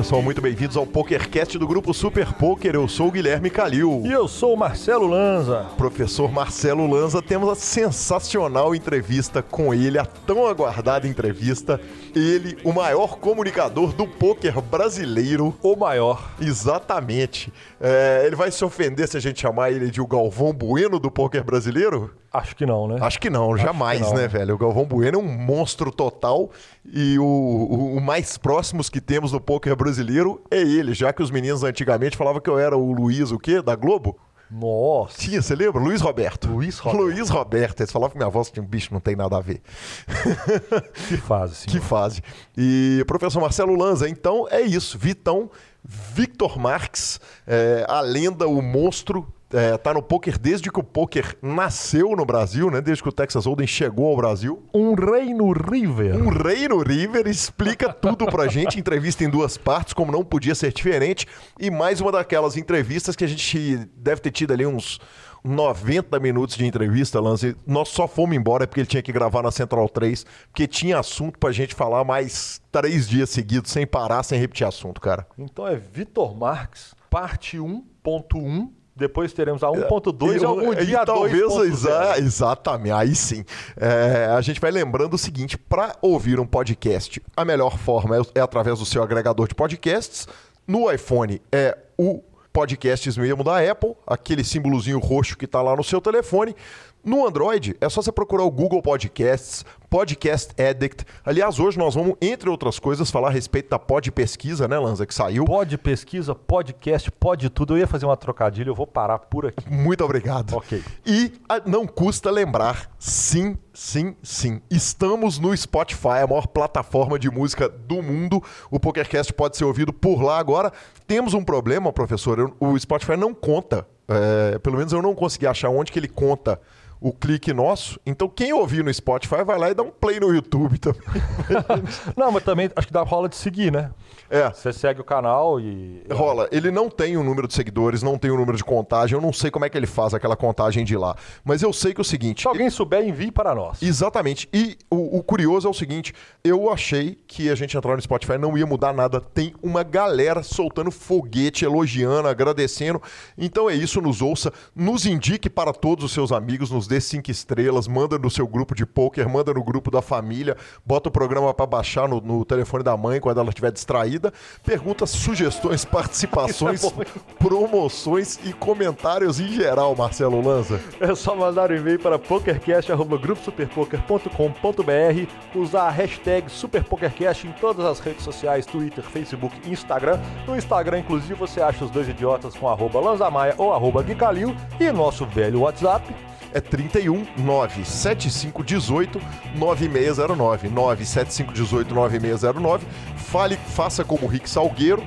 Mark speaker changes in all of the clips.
Speaker 1: pessoal, muito bem-vindos ao PokerCast do grupo Super Poker. Eu sou o Guilherme Calil.
Speaker 2: E eu sou o Marcelo Lanza.
Speaker 1: Professor Marcelo Lanza, temos a sensacional entrevista com ele, a tão aguardada entrevista. Ele, o maior comunicador do poker brasileiro.
Speaker 2: O maior.
Speaker 1: Exatamente. É, ele vai se ofender se a gente chamar ele de o Galvão Bueno do poker brasileiro?
Speaker 2: Acho que não, né?
Speaker 1: Acho que não, Acho jamais, que não. né, velho? O Galvão Bueno é um monstro total e o, o, o, mais próximos que temos do poker brasileiro é ele, já que os meninos antigamente falavam que eu era o Luiz, o quê? Da Globo?
Speaker 2: Nossa.
Speaker 1: Tinha, você lembra? Luiz Roberto.
Speaker 2: Luiz Roberto.
Speaker 1: Luiz Roberto. Eles falavam que minha voz tinha um bicho, não tem nada a ver.
Speaker 2: Que fase, sim.
Speaker 1: Que fase. E professor Marcelo Lanza, então é isso. Vitão, Victor Marx, é, a lenda, o monstro é, tá no poker desde que o poker nasceu no Brasil, né? Desde que o Texas Hold'em chegou ao Brasil.
Speaker 2: Um rei no River.
Speaker 1: Um rei no River explica tudo pra gente, entrevista em duas partes, como não podia ser diferente. E mais uma daquelas entrevistas que a gente deve ter tido ali uns 90 minutos de entrevista, Lance. Nós só fomos embora porque ele tinha que gravar na Central 3, porque tinha assunto pra gente falar mais três dias seguidos, sem parar, sem repetir assunto, cara.
Speaker 2: Então é Vitor Marques, parte 1.1 depois teremos a 1.2 e algum dia
Speaker 1: talvez exa exatamente aí sim. É, a gente vai lembrando o seguinte para ouvir um podcast a melhor forma é, é, através do seu agregador de podcasts. No iPhone é o podcasts mesmo da Apple aquele símbolozinho roxo que está lá no seu telefone no Android, é só você procurar o Google Podcasts, Podcast Addict. Aliás, hoje nós vamos, entre outras coisas, falar a respeito da Pod Pesquisa, né, Lanza, que saiu.
Speaker 2: Pod Pesquisa, podcast, pode tudo. Eu ia fazer uma trocadilha, eu vou parar por aqui.
Speaker 1: Muito obrigado.
Speaker 2: Ok.
Speaker 1: E a, ah, não custa lembrar, sim, sim, sim. Estamos no Spotify, a maior plataforma de música do mundo. O PokerCast pode ser ouvido por lá agora. Temos um problema, professor, o Spotify não conta. É, pelo menos eu não consegui achar onde que ele conta o clique nosso. Então, quem ouvir no Spotify vai lá e dá um play no YouTube também.
Speaker 2: não, mas também acho que dá rola de seguir, né?
Speaker 1: É.
Speaker 2: Você segue o canal e.
Speaker 1: Rola. Ele não tem o um número de seguidores, não tem o um número de contagem. Eu não sei como é que ele faz aquela contagem de lá. Mas eu sei que é o seguinte.
Speaker 2: Se alguém souber, envie para nós.
Speaker 1: Exatamente. E o, o, curioso é o seguinte: eu achei que a gente entrar no Spotify não ia mudar nada. Tem uma galera soltando foguete, elogiando, agradecendo. Então é isso, nos ouça, nos indique para todos os seus amigos, nos dê cinco estrelas, manda no seu grupo de poker, manda no grupo da família, bota o programa para baixar no, no telefone da mãe quando ela estiver distraída perguntas, sugestões, participações, é promoções e comentários em geral, Marcelo Lanza.
Speaker 2: É só mandar um e-mail para pokercast.gruposuperpoker.com.br, usar a hashtag SuperPokerCast em todas as redes sociais, Twitter, Facebook e Instagram. No Instagram, inclusive, você acha os dois idiotas com arroba Lanzamaia ou arroba Guicalil e nosso velho WhatsApp
Speaker 1: é 31 97518 9609. 97518 9609. Fale, faça como o Rick Salgueiro.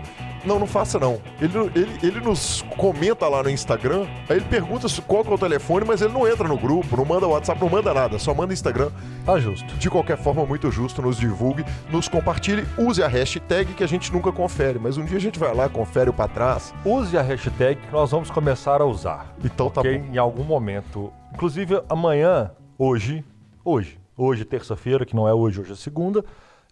Speaker 1: Não, não faça não. Ele, ele, ele nos comenta lá no Instagram, aí ele pergunta qual que é o telefone, mas ele não entra no grupo, não manda WhatsApp, não manda nada, só manda Instagram.
Speaker 2: Tá justo.
Speaker 1: De qualquer forma, muito justo, nos divulgue, nos compartilhe, use a hashtag que a gente nunca confere, mas um dia a gente vai lá, confere o pra trás.
Speaker 2: Use a hashtag que nós vamos começar a usar.
Speaker 1: Então tá bom.
Speaker 2: Em algum momento Inclusive, amanhã, hoje, hoje, hoje, terça-feira, que não é hoje, hoje é segunda,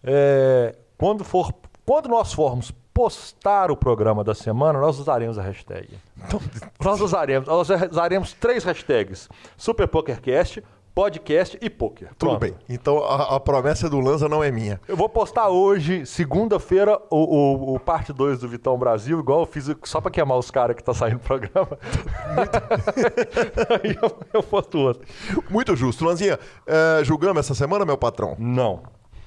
Speaker 2: é, quando, for, quando nós formos postar o programa da semana, nós usaremos a hashtag. Então, nós usaremos, nós usaremos três hashtags: SuperPokerCast, podcast e poker.
Speaker 1: Tudo bem. Então a, a, promessa do Lanza não é minha.
Speaker 2: Eu vou postar hoje, segunda-feira, o, o, o, parte 2 do Vitão Brasil, igual eu fiz só pra queimar os caras que tá saindo do programa. Aí eu, eu posto outro.
Speaker 1: Muito justo. Lanzinha, é, julgamos essa semana, meu patrão?
Speaker 2: Não.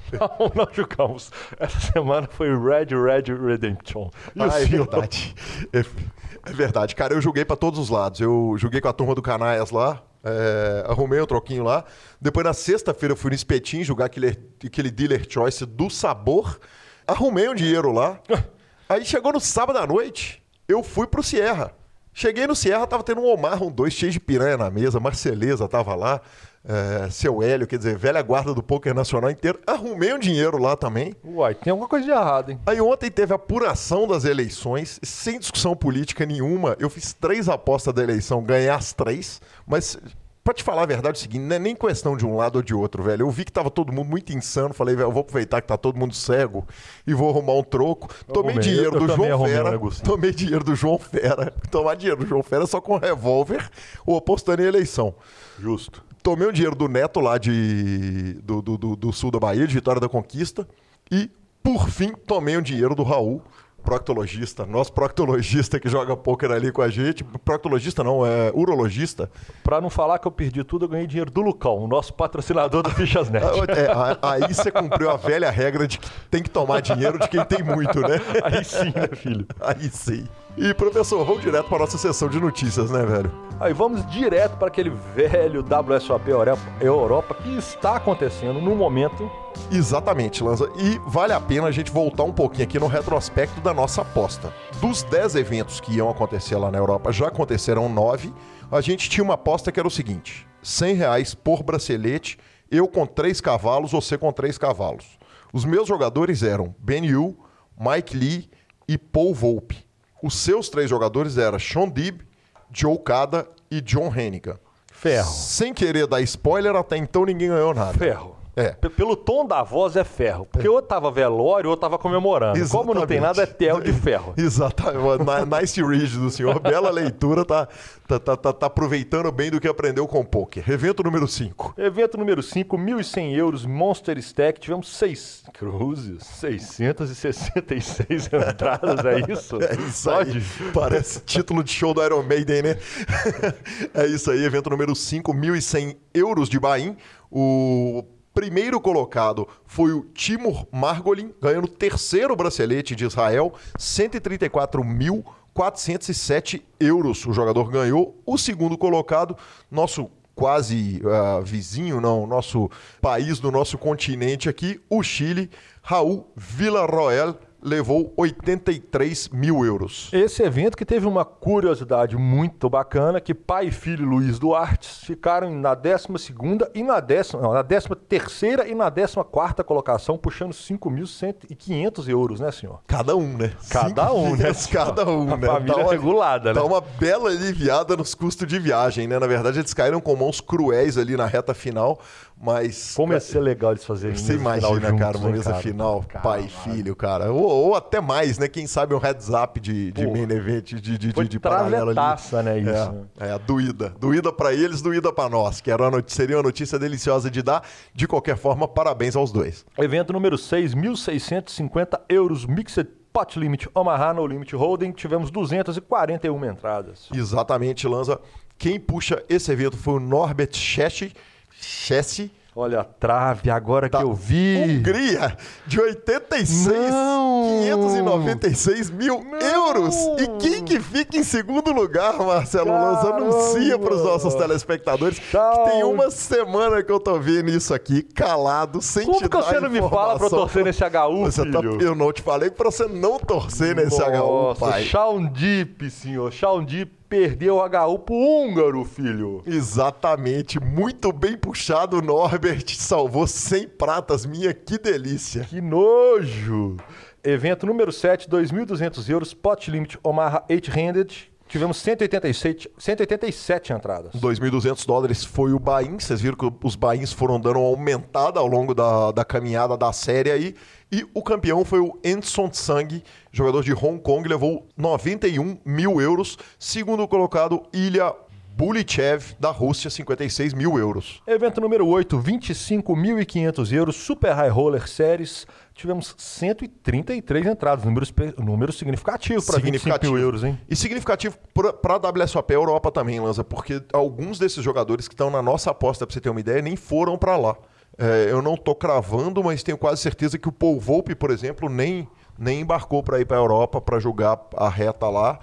Speaker 2: Não, não julgamos. Essa semana foi Red Red Redemption.
Speaker 1: E ah, é verdade. É, é, verdade. Cara, eu julguei para todos os lados. Eu julguei com a turma do Canaias lá, é, arrumei um troquinho lá. Depois, na sexta-feira, eu fui no espetinho jogar aquele, aquele dealer choice do sabor. Arrumei um dinheiro lá. Aí chegou no sábado à noite, eu fui pro Sierra. Cheguei no Sierra, tava tendo um Omar, um dois cheio de piranha na mesa, Marceleza tava lá, é, seu Hélio, quer dizer, velha guarda do poker nacional inteiro. Arrumei um dinheiro lá também.
Speaker 2: Uai, tem alguma coisa de errado, hein?
Speaker 1: Aí ontem teve a apuração das eleições, sem discussão política nenhuma. Eu fiz três apostas da eleição, ganhei as três, mas pra te falar a verdade, é o seguinte, não é nem questão de um lado ou de outro, velho. Eu vi que tava todo mundo muito insano. Falei, velho, eu vou aproveitar que tá todo mundo cego e vou arrumar um troco. Tomei dinheiro
Speaker 2: eu
Speaker 1: do João
Speaker 2: um
Speaker 1: Fera. tomei dinheiro do João Fera. Tomar dinheiro do João Fera só com revólver ou apostando em eleição.
Speaker 2: Justo.
Speaker 1: Tomei o dinheiro do Neto lá de, do, do, do- do sul da Bahia, de Vitória da Conquista. E, por fim, tomei o dinheiro do Raul, proctologista. Nosso proctologista que joga pôquer ali com a gente. Proctologista não, é urologista.
Speaker 2: Pra não falar que eu perdi tudo, eu ganhei dinheiro do Lucão, o nosso patrocinador do Fichas Net.
Speaker 1: É, aí você cumpriu a velha regra de que tem que tomar dinheiro de quem tem muito, né?
Speaker 2: Aí sim, né, filho?
Speaker 1: Aí sim. E, professor, vamos direto para nossa sessão de notícias, né, velho?
Speaker 2: Aí vamos direto para aquele velho WSOP Europa, que está acontecendo no momento.
Speaker 1: Exatamente, Lanza. E vale a pena a gente voltar um pouquinho aqui no retrospecto da nossa aposta. Dos 10 eventos que iam acontecer lá na Europa, já aconteceram 9. A gente tinha uma aposta que era o seguinte: 100 reais por bracelete, eu com 3 cavalos, você com 3 cavalos. Os meus jogadores eram Ben Yu, Mike Lee e Paul Volpe. Os seus três jogadores eram Sean Dib, Joe Cada e John Hennigan.
Speaker 2: Ferro.
Speaker 1: Sem querer dar spoiler, até então ninguém ganhou nada.
Speaker 2: Ferro.
Speaker 1: É.
Speaker 2: Pelo tom da voz é ferro. Porque ou tava velório ou tava comemorando. Como não tem nada, é tel de ferro.
Speaker 1: Exatamente. Nice read do senhor. Bela leitura. Tá, tá, tá, tá- tá aproveitando bem do que aprendeu com o poker. Evento número 5.
Speaker 2: Evento número 5, 1.100 euros, Monster Stack. Tivemos seis cruzes, 666 entradas, é isso?
Speaker 1: É isso
Speaker 2: Pode?
Speaker 1: aí. Parece título de show do Iron Maiden, né? é isso aí. Evento número 5, 1.100 euros de Bahia. O primeiro colocado foi o Timur Margolin, ganhando o terceiro bracelete de Israel, 134.407 euros o jogador ganhou. O segundo colocado, nosso quase ah, vizinho, não, nosso país do nosso continente aqui, o Chile, Raul Villarroel, levou 83 mil euros.
Speaker 2: Esse evento que teve uma curiosidade muito bacana, que pai e filho Luiz Duarte ficaram na 12 e na décima, não, na 13 terceira e na 14 quarta colocação, puxando 5.500 euros, né, senhor?
Speaker 1: Cada um, né?
Speaker 2: Cada
Speaker 1: Cinco
Speaker 2: um, né?
Speaker 1: Cada um,
Speaker 2: A
Speaker 1: né?
Speaker 2: família regulada, né?
Speaker 1: Dá uma bela aliviada nos custos de viagem, né? Na verdade, eles caíram com mãos cruéis ali na reta final, mas...
Speaker 2: Como ia ser legal eles fazerem
Speaker 1: Você
Speaker 2: mesa final
Speaker 1: imagina,
Speaker 2: juntos,
Speaker 1: cara, uma mesa
Speaker 2: cara?
Speaker 1: final,
Speaker 2: Cara,
Speaker 1: pai e filho, cara. Ou, ou até mais, né? Quem sabe um heads up de, de main event, de, de,
Speaker 2: Foi
Speaker 1: de, de paralelo ali.
Speaker 2: né, isso, né?
Speaker 1: É, é, doída. Doída pra eles, doída pra nós. Que era uma not- seria uma notícia deliciosa de dar. De qualquer forma, parabéns aos dois.
Speaker 2: Evento número 6, 1.650 euros, Mixed Pot Limit Omaha No Limit Holding. Tivemos 241 entradas.
Speaker 1: Exatamente, Lanza. Quem puxa esse evento foi o Norbert Chessi. Chessi
Speaker 2: Olha a trave, agora
Speaker 1: da
Speaker 2: que eu vi.
Speaker 1: Hungria, de 86,
Speaker 2: Não!
Speaker 1: 596 mil euros. E quem que fica em segundo lugar, Marcelo Lanza? Anuncia para os nossos telespectadores que tem uma semana que eu tô vendo isso aqui, calado, sem
Speaker 2: Como
Speaker 1: te
Speaker 2: que você não me fala
Speaker 1: informação.
Speaker 2: torcer nesse HU,
Speaker 1: Você tá- eu não te falei pra você não torcer nesse HU,
Speaker 2: Nossa,
Speaker 1: pai.
Speaker 2: Shaun Deep, senhor. Shaun Deep perdeu o HU pro húngaro, filho.
Speaker 1: Exatamente, muito bem puxado, Norbert. Salvou 100 pratas, minha, que delícia.
Speaker 2: Que nojo! Evento número 7, 2.200 euros, Pot Limit Omaha 8-Handed. Tivemos 187, 187 entradas.
Speaker 1: 2.200 dólares foi o Bain. Vocês viram que os Bains foram dando uma aumentada ao longo da, da caminhada da série aí. E o campeão foi o Enson Tsang, jogador de Hong Kong, levou 91 mil euros. Segundo colocado, Ilya Bulichev, da Rússia, 56 mil euros.
Speaker 2: Evento número 8, 25.500 euros, Super High Roller Series. Tivemos 133 entradas, número, número significativo para 25 mil euros, hein?
Speaker 1: E significativo para a WSOP Europa também, Lanza, porque alguns desses jogadores que estão na nossa aposta, para você ter uma ideia, nem foram para lá. É, eu não tô cravando, mas tenho quase certeza que o Paul Volpe, por exemplo, nem, nem embarcou para ir para a Europa para jogar a reta lá.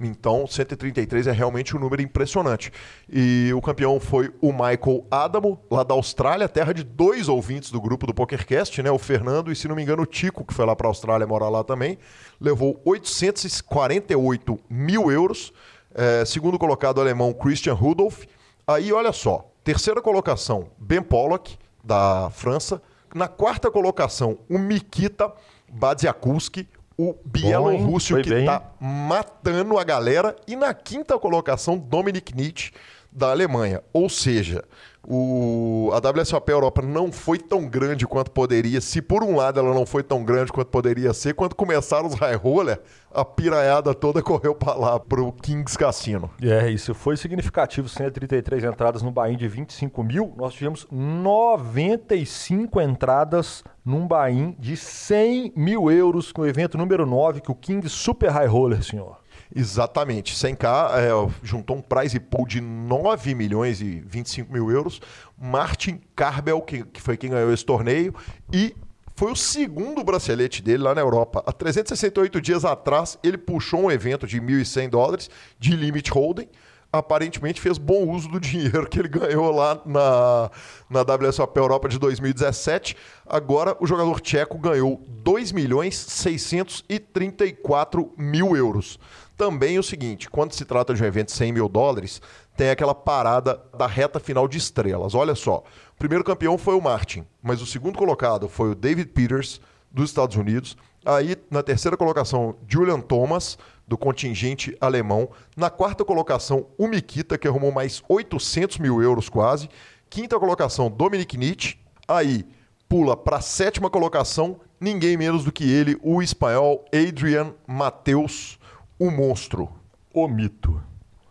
Speaker 1: Então, 133 é realmente um número impressionante. E o campeão foi o Michael Adamo, lá da Austrália, terra de dois ouvintes do grupo do PokerCast, né? O Fernando e, se não me engano, o Tico, que foi lá para a Austrália morar lá também. Levou 848 mil euros. É, segundo colocado, o alemão Christian Rudolph. Aí, olha só, terceira colocação, Ben Pollock, da França. Na quarta colocação, o Mikita Badziakulski, o bielorrússio
Speaker 2: Foi
Speaker 1: que está matando a galera. E na quinta colocação, Dominic Nietzsche, da Alemanha. Ou seja, o, a WSOP Europa não foi tão grande quanto poderia. Se por um lado ela não foi tão grande quanto poderia ser, quando começaram os high roller, a piraiada toda correu para lá, pro Kings Cassino.
Speaker 2: É, isso foi significativo. 133 entradas no Bahia de 25 mil. Nós tivemos 95 entradas num Bahia de 100 mil euros, no evento número 9, que o King Super High Roller, senhor.
Speaker 1: Exatamente. 100k é, juntou um prize pool de 9 milhões e 25 mil euros. Martin Carbel, que, que foi quem ganhou esse torneio, e foi o segundo bracelete dele lá na Europa. Há 368 dias atrás, ele puxou um evento de 1.100 dólares de limit holding. Aparentemente fez bom uso do dinheiro que ele ganhou lá na, na WSOP Europa de 2017. Agora o jogador tcheco ganhou 2 milhões 634 mil euros. Também o seguinte, quando se trata de um evento de 100 mil dólares, tem aquela parada da reta final de estrelas. Olha só, o primeiro campeão foi o Martin, mas o segundo colocado foi o David Peters, dos Estados Unidos. Aí, na terceira colocação, Julian Thomas, do contingente alemão. Na quarta colocação, o Mikita, que arrumou mais 800 mil euros quase. Quinta colocação, Dominic Nietzsche. Aí, pula para a sétima colocação, ninguém menos do que ele, o espanhol Adrian Mateus, o monstro.
Speaker 2: O mito.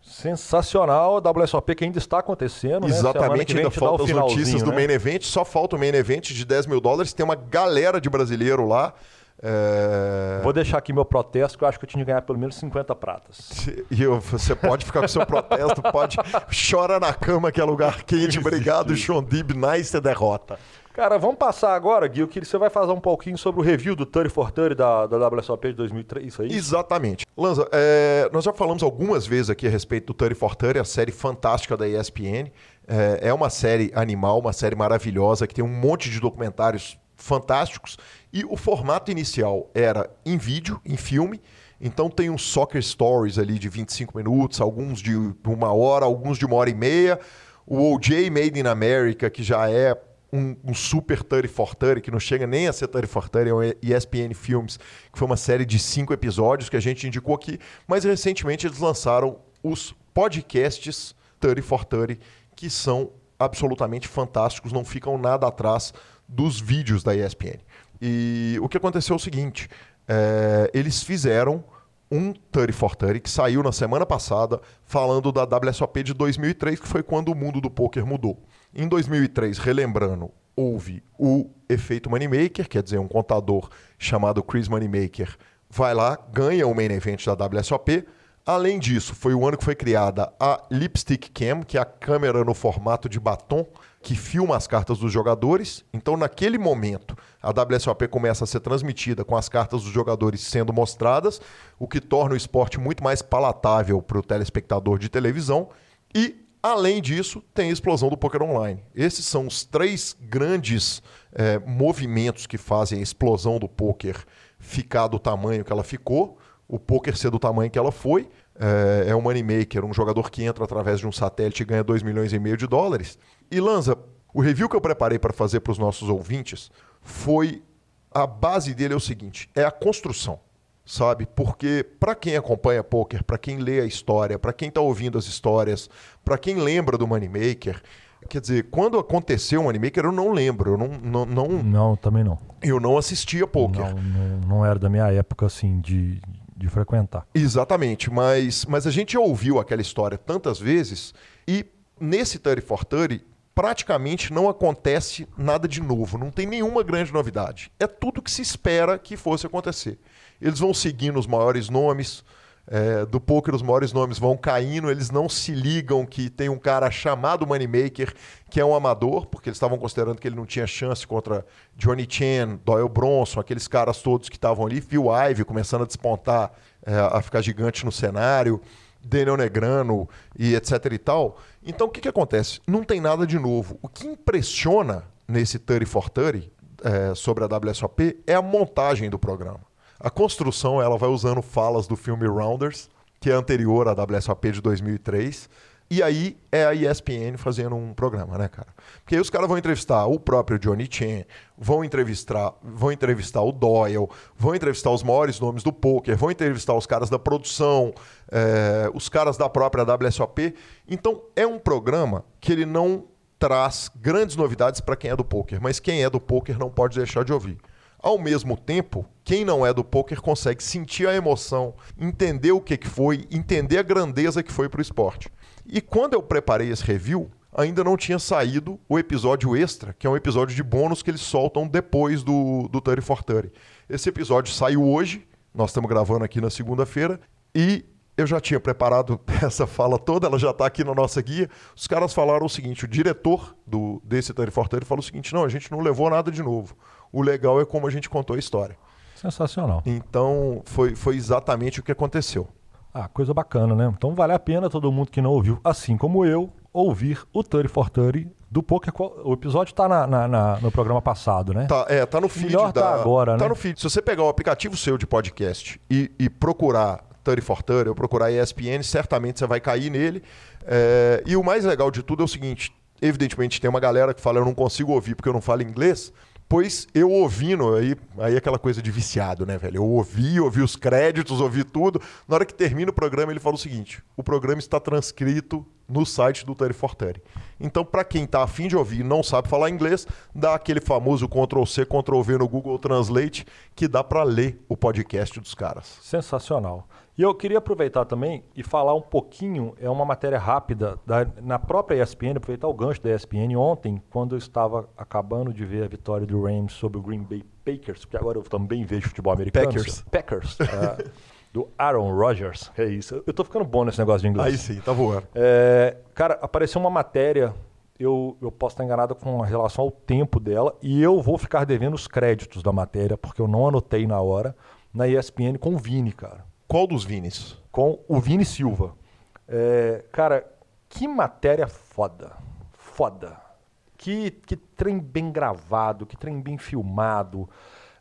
Speaker 2: Sensacional, a WSOP que ainda está acontecendo.
Speaker 1: Exatamente, né? ainda faltam as notícias né? do main event, só falta o main event de 10 mil dólares. Tem uma galera de brasileiro lá. É...
Speaker 2: Vou deixar aqui meu protesto, que eu acho que eu tinha que ganhar pelo menos 50 pratas.
Speaker 1: E eu, você pode ficar com seu protesto, pode. Chora na cama, que é lugar quente. Obrigado, Dib, nice derrota.
Speaker 2: Cara, vamos passar agora, Gui, que você vai fazer um pouquinho sobre o review do 30 for 30 da, da WSOP de 2003, isso aí?
Speaker 1: Exatamente. Lanza, é, nós já falamos algumas vezes aqui a respeito do 30 for 30, a série fantástica da ESPN. É, é uma série animal, uma série maravilhosa, que tem um monte de documentários fantásticos. E o formato inicial era em vídeo, em filme. Então tem uns soccer stories ali de 25 minutos, alguns de uma hora, alguns de uma hora e meia. O OJ Made in America, que já é um, um, super 30 for 30, que não chega nem a ser 30 for 30, é um ESPN Films, que foi uma série de cinco episódios que a gente indicou aqui, mas recentemente eles lançaram os podcasts 30 for 30, que são absolutamente fantásticos, não ficam nada atrás dos vídeos da ESPN. E o que aconteceu é o seguinte, é, eles fizeram um 30 for 30 que saiu na semana passada falando da WSOP de 2003, que foi quando o mundo do poker mudou. Em 2003, relembrando, houve o efeito Moneymaker, quer dizer, um contador chamado Chris Moneymaker vai lá, ganha o main event da WSOP. Além disso, foi o ano que foi criada a Lipstick Cam, que é a câmera no formato de batom que filma as cartas dos jogadores. Então, naquele momento, a WSOP começa a ser transmitida com as cartas dos jogadores sendo mostradas, o que torna o esporte muito mais palatável para o telespectador de televisão. E Além disso, tem a explosão do poker online. Esses são os três grandes é, movimentos que fazem a explosão do poker ficar do tamanho que ela ficou, o poker ser do tamanho que ela foi. É, é um moneymaker, um jogador que entra através de um satélite e ganha 2 milhões e meio de dólares. E Lanza, o review que eu preparei para fazer para os nossos ouvintes foi a base dele é o seguinte: é a construção sabe? Porque para quem acompanha poker, para quem lê a história, para quem está ouvindo as histórias, para quem lembra do Moneymaker, quer dizer, quando aconteceu o Moneymaker eu não lembro, eu não não não,
Speaker 2: não também não.
Speaker 1: Eu não assistia poker.
Speaker 2: Não, não, não era da minha época assim de de frequentar.
Speaker 1: Exatamente, mas, mas a gente ouviu aquela história tantas vezes e nesse 30 for 30 praticamente não acontece nada de novo, não tem nenhuma grande novidade. É tudo que se espera que fosse acontecer. Eles vão seguindo os maiores nomes. É, do poker, os maiores nomes vão caindo, eles não se ligam que tem um cara chamado Moneymaker, que é um amador, porque eles estavam considerando que ele não tinha chance contra Johnny Chen, Doyle Bronson, aqueles caras todos que estavam ali, Phil Ivey começando a despontar, é, a ficar gigante no cenário, Daniel Negrano e etc e tal. Então o que, que acontece? Não tem nada de novo. O que impressiona nesse 30 for 30 é, sobre a WSOP é a montagem do programa. A construção ela vai usando falas do filme Rounders, que é anterior à WSOP de 2003. E aí é a ESPN fazendo um programa, né, cara? Porque aí os caras vão entrevistar o próprio Johnny Chen, vão entrevistar, vão entrevistar o Doyle, vão entrevistar os maiores nomes do poker, vão entrevistar os caras da produção, é, os caras da própria WSOP. Então é um programa que ele não traz grandes novidades para quem é do poker, mas quem é do poker não pode deixar de ouvir. Ao mesmo tempo, quem não é do poker consegue sentir a emoção, entender o que, que foi, entender a grandeza que foi para o esporte. E quando eu preparei esse review, ainda não tinha saído o episódio extra, que é um episódio de bônus que eles soltam depois do, do 30 for 30. Esse episódio saiu hoje, nós estamos gravando aqui na segunda-feira, e eu já tinha preparado essa fala toda, ela já está aqui na nossa guia. Os caras falaram o seguinte: o diretor do, desse 30 for 30 falou o seguinte: não, a gente não levou nada de novo. O legal é como a gente contou a história.
Speaker 2: Sensacional.
Speaker 1: Então, foi, foi exatamente o que aconteceu.
Speaker 2: Ah, coisa bacana, né? Então vale a pena todo mundo que não ouviu, assim como eu, ouvir o 30 for 30 do Poker. O episódio está na, na, na, no programa passado, né?
Speaker 1: Tá, é, tá no feed
Speaker 2: Melhor
Speaker 1: da...
Speaker 2: tá agora,
Speaker 1: tá
Speaker 2: né?
Speaker 1: no feed. Se você pegar o aplicativo seu de podcast e, e procurar 30 for 30 ou procurar ESPN, certamente você vai cair nele. É, E o mais legal de tudo é o seguinte, evidentemente tem uma galera que fala eu não consigo ouvir porque eu não falo inglês, Pois eu ouvindo, aí, aí aquela coisa de viciado, né, velho? Eu ouvi, ouvi os créditos, ouvi tudo. Na hora que termina o programa, ele fala o seguinte: o programa está transcrito no site do 30 for 30. Então, para quem está afim de ouvir e não sabe falar inglês, dá aquele famoso Ctrl-C, Ctrl-V no Google Translate, que dá para ler o podcast dos caras.
Speaker 2: Sensacional. E eu queria aproveitar também e falar um pouquinho, é uma matéria rápida, da, na própria ESPN, aproveitar o gancho da ESPN. Ontem, quando eu estava acabando de ver a vitória do Rams sobre o Green Bay Packers, porque agora eu também vejo futebol americano.
Speaker 1: Packers.
Speaker 2: Packers. é, do Aaron Rodgers. É isso. Eu tô ficando bom nesse negócio de inglês.
Speaker 1: Aí sim, tá voando.
Speaker 2: É, cara, apareceu uma matéria, eu, eu posso estar enganado com relação ao tempo dela, e eu vou ficar devendo os créditos da matéria, porque eu não anotei na hora, na ESPN com o Vini, cara.
Speaker 1: Qual dos Vinis?
Speaker 2: Com o Vini Silva. É, cara, que matéria foda. Foda. Que, que trem bem gravado, que trem bem filmado,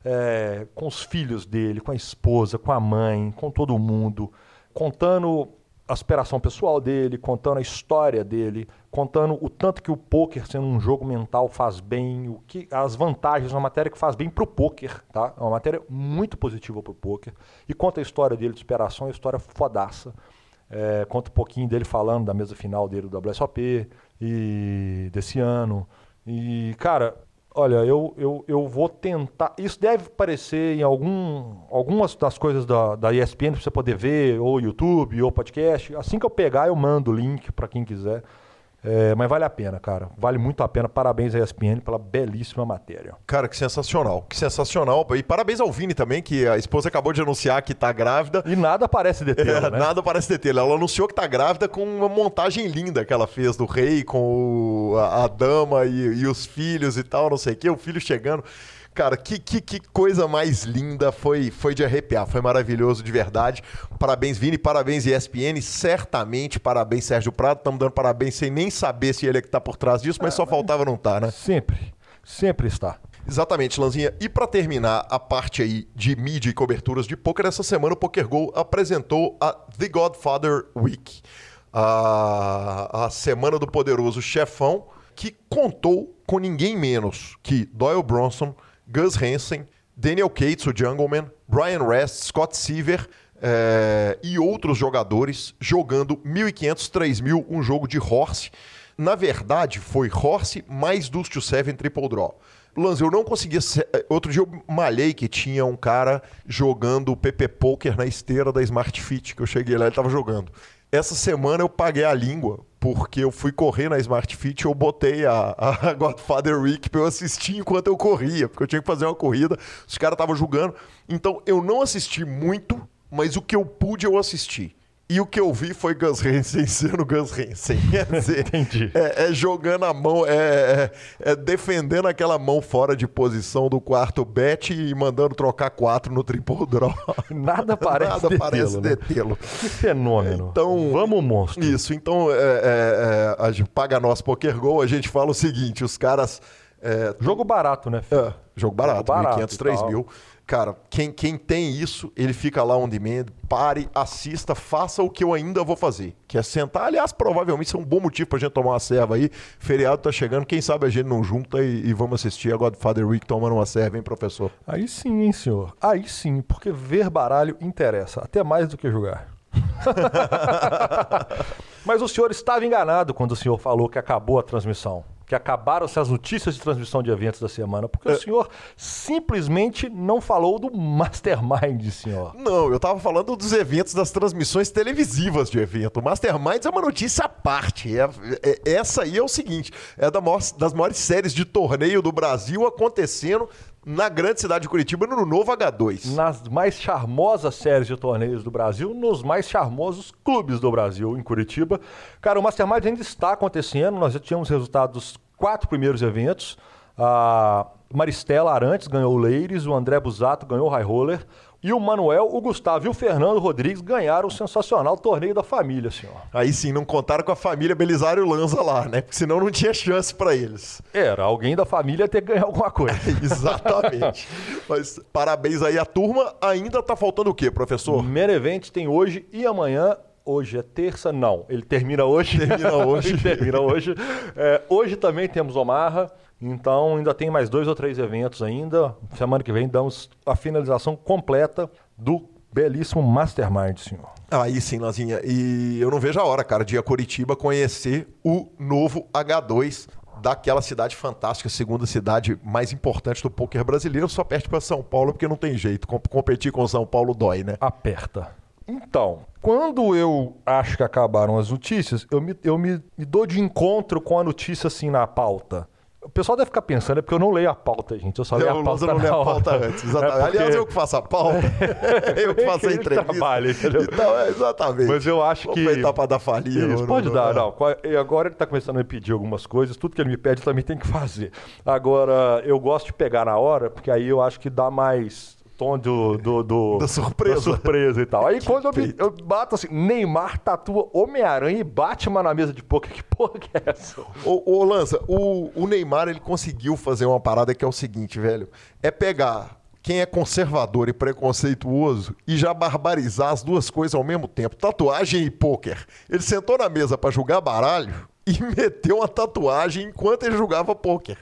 Speaker 2: é, com os filhos dele, com a esposa, com a mãe, com todo mundo, contando a superação pessoal dele, contando a história dele, contando o tanto que o poker sendo um jogo mental faz bem, o que as vantagens, uma matéria que faz bem pro poker, tá? É uma matéria muito positiva pro poker e conta a história dele de superação, a história fodaça. É, conta um pouquinho dele falando da mesa final dele do WSOP e desse ano. E, cara, olha, eu, eu, eu vou tentar. Isso deve aparecer em algum, algumas das coisas da, da ESPN para você poder ver, ou YouTube, ou podcast. Assim que eu pegar, eu mando o link para quem quiser. É, mas vale a pena, cara. Vale muito a pena. Parabéns à ESPN pela belíssima matéria.
Speaker 1: Cara, que sensacional. Que sensacional. E parabéns ao Vini também, que a esposa acabou de anunciar que tá grávida.
Speaker 2: E nada parece detê-la,
Speaker 1: É,
Speaker 2: né?
Speaker 1: Nada parece detê-la. Ela anunciou que tá grávida com uma montagem linda que ela fez do rei, com o- a, a dama e, e os filhos e tal, não sei o quê. O filho chegando. Cara, que, que, que coisa mais linda. Foi, foi de arrepiar. Foi maravilhoso de verdade. Parabéns, Vini. Parabéns, ESPN. Certamente, parabéns, Sérgio Prado. Estamos dando parabéns sem nem saber se ele é que tá por trás disso, mas só faltava não tá, né?
Speaker 2: Sempre. Sempre está.
Speaker 1: Exatamente, Lanzinha. E para terminar a parte aí de mídia e coberturas de poker, essa semana o PokerGo apresentou a The Godfather Week, a, a semana do poderoso chefão, que contou com ninguém menos que Doyle Bronson, Gus Hansen, Daniel Cates, o Jungleman, Brian Rest, Scott Seaver eh, e outros jogadores jogando 1.500, 3.000, um jogo de horse. Na verdade, foi horse mais Deuce to Seven Triple Draw. Lanz, eu não conseguia. se- eh, Outro dia eu malhei que tinha um cara jogando PP Poker na esteira da Smart Fit, que eu cheguei lá ele tava jogando. Essa semana eu paguei a língua, porque eu fui correr na Smart Fit e eu botei a, a Godfather Week pra eu assistir enquanto eu corria, porque eu tinha que fazer uma corrida, os caras estavam julgando. Então eu não assisti muito, mas o que eu pude eu assisti. E o que eu vi foi Gus Hansen sendo Gus Hansen. Quer dizer,
Speaker 2: Entendi.
Speaker 1: é, é jogando a mão, é, é- é defendendo aquela mão fora de posição do quarto bet e mandando trocar quatro no triple draw.
Speaker 2: Nada parece
Speaker 1: Nada
Speaker 2: detê-lo,
Speaker 1: parece
Speaker 2: né?
Speaker 1: detê-lo.
Speaker 2: Que fenômeno.
Speaker 1: Então-
Speaker 2: Vamos, monstro.
Speaker 1: Isso, então é, é, é, a gente paga nós Poker Go, a gente fala o seguinte, os caras...
Speaker 2: Jogo barato, né, filho?
Speaker 1: é, jogo barato,
Speaker 2: barato
Speaker 1: 1.500,
Speaker 2: e tal.
Speaker 1: 3.000. Cara, quem, quem tem isso, ele fica lá on demand, pare, assista, faça o que eu ainda vou fazer, que é sentar. Aliás, provavelmente isso é um bom motivo pra gente tomar uma serva aí. Feriado tá chegando, quem sabe a gente não junta e, e vamos assistir a Godfather Week tomando uma serva, hein, professor?
Speaker 2: Aí sim, hein, senhor. Aí sim, porque ver baralho interessa, até mais do que jogar. Mas o senhor estava enganado quando o senhor falou que acabou a transmissão que acabaram-se as notícias de transmissão de eventos da semana, porque é. o senhor simplesmente não falou do Mastermind, senhor.
Speaker 1: Não, eu estava falando dos eventos das transmissões televisivas de evento. O Mastermind é uma notícia à parte. É, é, essa aí é o seguinte: é da maior, das maiores séries de torneio do Brasil acontecendo na grande cidade de Curitiba, no novo H2.
Speaker 2: Nas mais charmosas séries de torneios do Brasil, nos mais charmosos clubes do Brasil, em Curitiba. Cara, o Mastermind ainda está acontecendo, nós já tínhamos resultados dos quatro primeiros eventos. A Maristela Arantes ganhou o Ladies, o André Busato ganhou o High Roller. E o Manuel, o Gustavo e o Fernando Rodrigues ganharam o sensacional torneio da família, senhor.
Speaker 1: Aí sim, não contaram com a família Belisário Lanza lá, né? Porque senão não tinha chance para eles.
Speaker 2: Era, alguém da família ter que ganhar alguma coisa.
Speaker 1: Exatamente. Mas parabéns aí à turma. Ainda tá faltando o quê, professor? O
Speaker 2: Menevent tem hoje e amanhã Hoje é terça? Não. Ele termina hoje.
Speaker 1: Termina hoje.
Speaker 2: termina hoje. É, hoje também temos Omarra. Então ainda tem mais dois ou três eventos ainda. Semana que vem damos a finalização completa do belíssimo Mastermind, senhor.
Speaker 1: Aí sim, Lazinha. E eu não vejo a hora, cara, de ir a Curitiba conhecer o novo H2 daquela cidade fantástica, segunda cidade mais importante do poker brasileiro. Só perde para São Paulo porque não tem jeito. Competir com São Paulo dói, né?
Speaker 2: Aperta. Então, quando eu acho que acabaram as notícias, eu me, eu me, me dou de encontro com a notícia assim na pauta. O pessoal deve ficar pensando, é porque eu não leio a pauta, gente. Eu só leio a pauta. Eu
Speaker 1: não leio a pauta antes. Exatamente. É porque... Aliás, eu que faço a pauta. eu que faço a entrevista. Trabalho, entendeu? Então, é, exatamente.
Speaker 2: Mas eu acho
Speaker 1: Vou
Speaker 2: que.
Speaker 1: Aproveitar para dar falia.
Speaker 2: Isso, pode não, dar, não. E agora ele está começando a me pedir algumas coisas. Tudo que ele me pede também tem que fazer. Agora, eu gosto de pegar na hora, porque aí eu acho que dá mais tom do, do, do,
Speaker 1: da surpresa. Da
Speaker 2: surpresa e tal. Aí quando eu, me, eu, bato assim, Neymar tatua Homem-Aranha e Batman na mesa de poker, que porra que é essa?
Speaker 1: Ô, ô Lança, o, o Neymar ele conseguiu fazer uma parada que é o seguinte, velho. É pegar quem é conservador e preconceituoso e já barbarizar as duas coisas ao mesmo tempo, tatuagem e pôquer. Ele sentou na mesa para jogar baralho e meteu uma tatuagem enquanto ele jogava pôquer.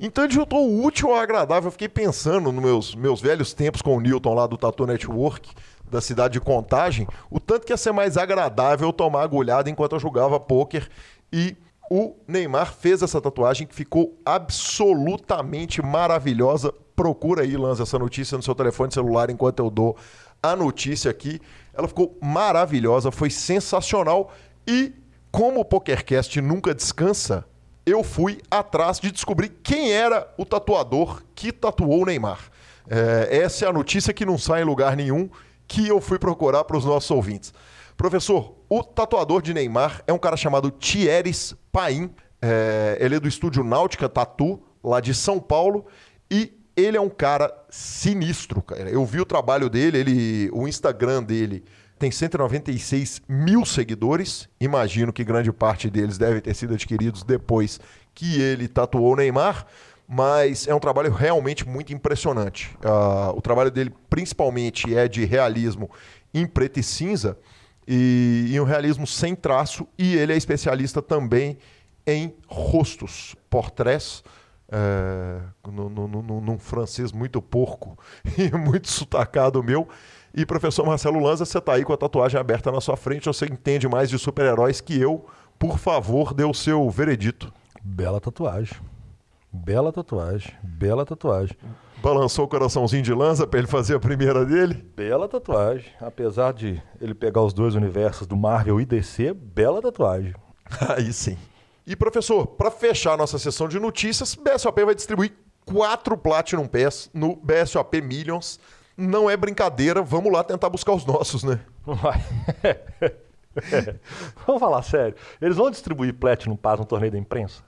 Speaker 1: Então ele juntou o útil ao agradável. Eu fiquei pensando nos meus, meus velhos tempos com o Newton lá do Tattoo Network, da cidade de Contagem, o tanto que ia ser mais agradável tomar agulhada enquanto eu jogava pôquer. E o Neymar fez essa tatuagem que ficou absolutamente maravilhosa. Procura aí, Lanza, essa notícia no seu telefone celular enquanto eu dou a notícia aqui. Ela ficou maravilhosa, foi sensacional. E como o PokerCast nunca descansa, eu fui atrás de descobrir quem era o tatuador que tatuou o Neymar. É, essa é a notícia que não sai em lugar nenhum, que eu fui procurar para os nossos ouvintes. Professor, o tatuador de Neymar é um cara chamado Thieres Paim. É, ele é do estúdio Náutica Tatu, lá de São Paulo, e ele é um cara sinistro, cara. Eu vi o trabalho dele, ele, o Instagram dele tem 196 mil seguidores. Imagino que grande parte deles deve ter sido adquiridos depois que ele tatuou o Neymar. Mas é um trabalho realmente muito impressionante. Uh, o trabalho dele, principalmente, é de realismo em preto e cinza e, e um realismo sem traço. E ele é especialista também em rostos, portrés. É, no, num francês muito porco e muito sutacado meu. E professor Marcelo Lanza, você está aí com a tatuagem aberta na sua frente, você entende mais de super-heróis que eu. Por favor, dê o seu veredito.
Speaker 2: Bela tatuagem. Bela tatuagem. Bela tatuagem.
Speaker 1: Balançou o coraçãozinho de Lanza para ele fazer a primeira dele?
Speaker 2: Bela tatuagem. Apesar de ele pegar os dois universos do Marvel e DC, bela tatuagem.
Speaker 1: Aí sim. E professor, para fechar nossa sessão de notícias, BSOP vai distribuir quatro Platinum Pass no BSOP Millions não é brincadeira, vamos lá tentar buscar os nossos, né?
Speaker 2: Vamos falar sério. Eles vão distribuir Platinum Pass no torneio da imprensa?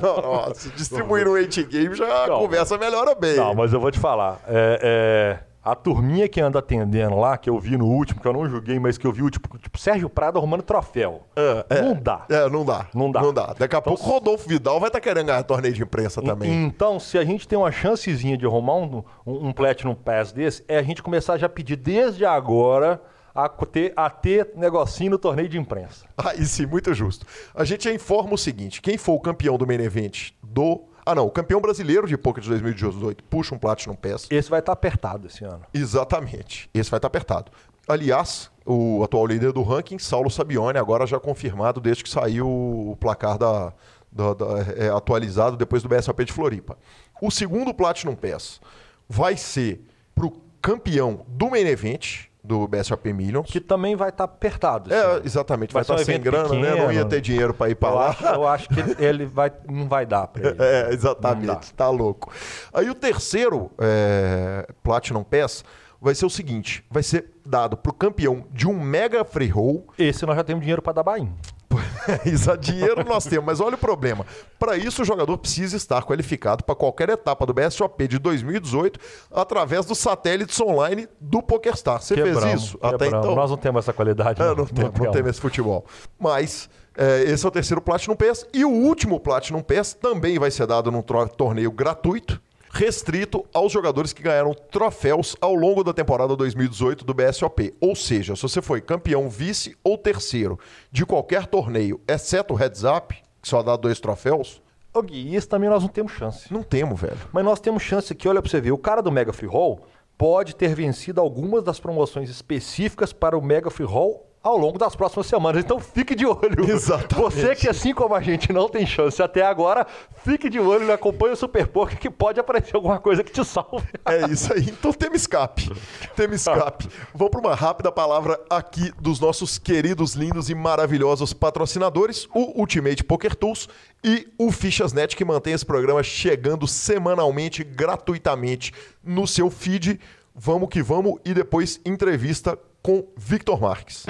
Speaker 1: não, não, se distribuir no 8 Game já não, a conversa melhora bem.
Speaker 2: Não, mas eu vou te falar. É, é, A turminha que anda atendendo lá, que eu vi no último, que eu não julguei, mas que eu vi, tipo, tipo Sérgio Prado arrumando troféu.
Speaker 1: É, é.
Speaker 2: Não dá.
Speaker 1: É, não dá.
Speaker 2: Não dá.
Speaker 1: Não dá. Daqui a
Speaker 2: Então,
Speaker 1: pouco o Rodolfo Vidal vai estar querendo ganhar torneio de imprensa também.
Speaker 2: Então, se a gente tem uma chancezinha de arrumar um, um, um Platinum Pass desse, é a gente começar já a pedir desde agora a ter, a ter negocinho no torneio de imprensa.
Speaker 1: Aí sim, muito justo. A gente informa o seguinte: quem for o campeão do main event do. Ah, não, o campeão brasileiro de poker de 2018 puxa um Platinum Pass.
Speaker 2: Esse vai estar apertado esse ano.
Speaker 1: Exatamente. Esse vai estar apertado. Aliás, o atual líder do ranking, Saulo Sabione, agora já confirmado desde que saiu o placar da, da- da- é, atualizado depois do BSOP de Floripa. O segundo Platinum Pass vai ser para o campeão do main event do BSOP Millions.
Speaker 2: Que também vai estar apertado. esse
Speaker 1: É,
Speaker 2: ano.
Speaker 1: exatamente. Vai,
Speaker 2: Vai ser
Speaker 1: estar
Speaker 2: um
Speaker 1: sem grana, né? Não ia
Speaker 2: pequeno.
Speaker 1: ter dinheiro para ir para lá.
Speaker 2: acho, eu acho que ele vai, não vai dar pra ele.
Speaker 1: É,
Speaker 2: dá.
Speaker 1: exatamente. Tá louco. Aí o terceiro é, Platinum Pass vai ser o seguinte: vai ser dado pro campeão de um Mega Free Roll.
Speaker 2: Esse nós já temos dinheiro para dar bain.
Speaker 1: Isso, dinheiro nós temos, mas olha o problema. Para isso, o jogador precisa estar qualificado para qualquer etapa do BSOP de 2018 através dos satélites online do PokerStar. Você fez isso até
Speaker 2: quebramos.
Speaker 1: então?
Speaker 2: Nós não temos essa qualidade.
Speaker 1: É, não, não
Speaker 2: temos.
Speaker 1: temos esse futebol. Mas é, esse é o terceiro Platinum Pass. E o último Platinum Pass também vai ser dado num torneio gratuito, restrito aos jogadores que ganharam troféus ao longo da temporada 2018 do BSOP. Ou seja, se você foi campeão, vice ou terceiro de qualquer torneio, exceto o Heads Up, que só dá dois troféus,
Speaker 2: Ô, Gui, isso também nós não temos chance.
Speaker 1: não temos, velho.
Speaker 2: Mas nós temos chance aqui, olha pra você ver. O cara do Mega Free Roll pode ter vencido algumas das promoções específicas para o Mega Free Roll ao longo das próximas semanas. Então fique de olho.
Speaker 1: Exatamente.
Speaker 2: Você que, assim como a gente, não tem chance até agora, fique de olho e acompanhe o Super Poker que pode aparecer alguma coisa que te salve.
Speaker 1: É isso aí. Então temos escape. Temos escape. Vamos para uma rápida palavra aqui dos nossos queridos, lindos e maravilhosos patrocinadores, o Ultimate Poker Tools e o Fichas.net, que mantém esse programa chegando semanalmente, gratuitamente no seu feed. Vamos que vamos e depois entrevista com Victor Marques.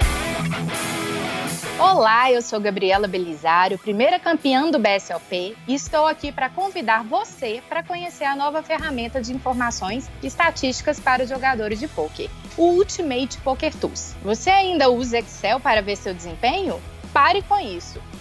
Speaker 3: Olá, eu sou Gabriela Belisário, primeira campeã do BSOP, e estou aqui para convidar você para conhecer a nova ferramenta de informações e estatísticas para os jogadores de poker, o Ultimate Poker Tools. Você ainda usa Excel para ver seu desempenho? Pare com isso.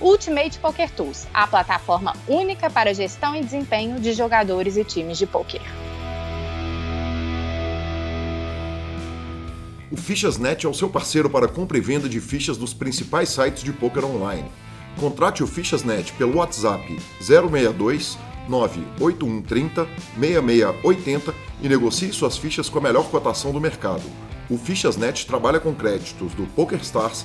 Speaker 3: Ultimate Poker Tools, a plataforma única para gestão e desempenho de jogadores e times de poker.
Speaker 1: O Fichas.net é o seu parceiro para compra e venda de fichas dos principais sites de poker online. Contrate o Fichas.net pelo WhatsApp 062 98130 6680 e negocie suas fichas com a melhor cotação do mercado. O Fichas.net trabalha com créditos do PokerStars,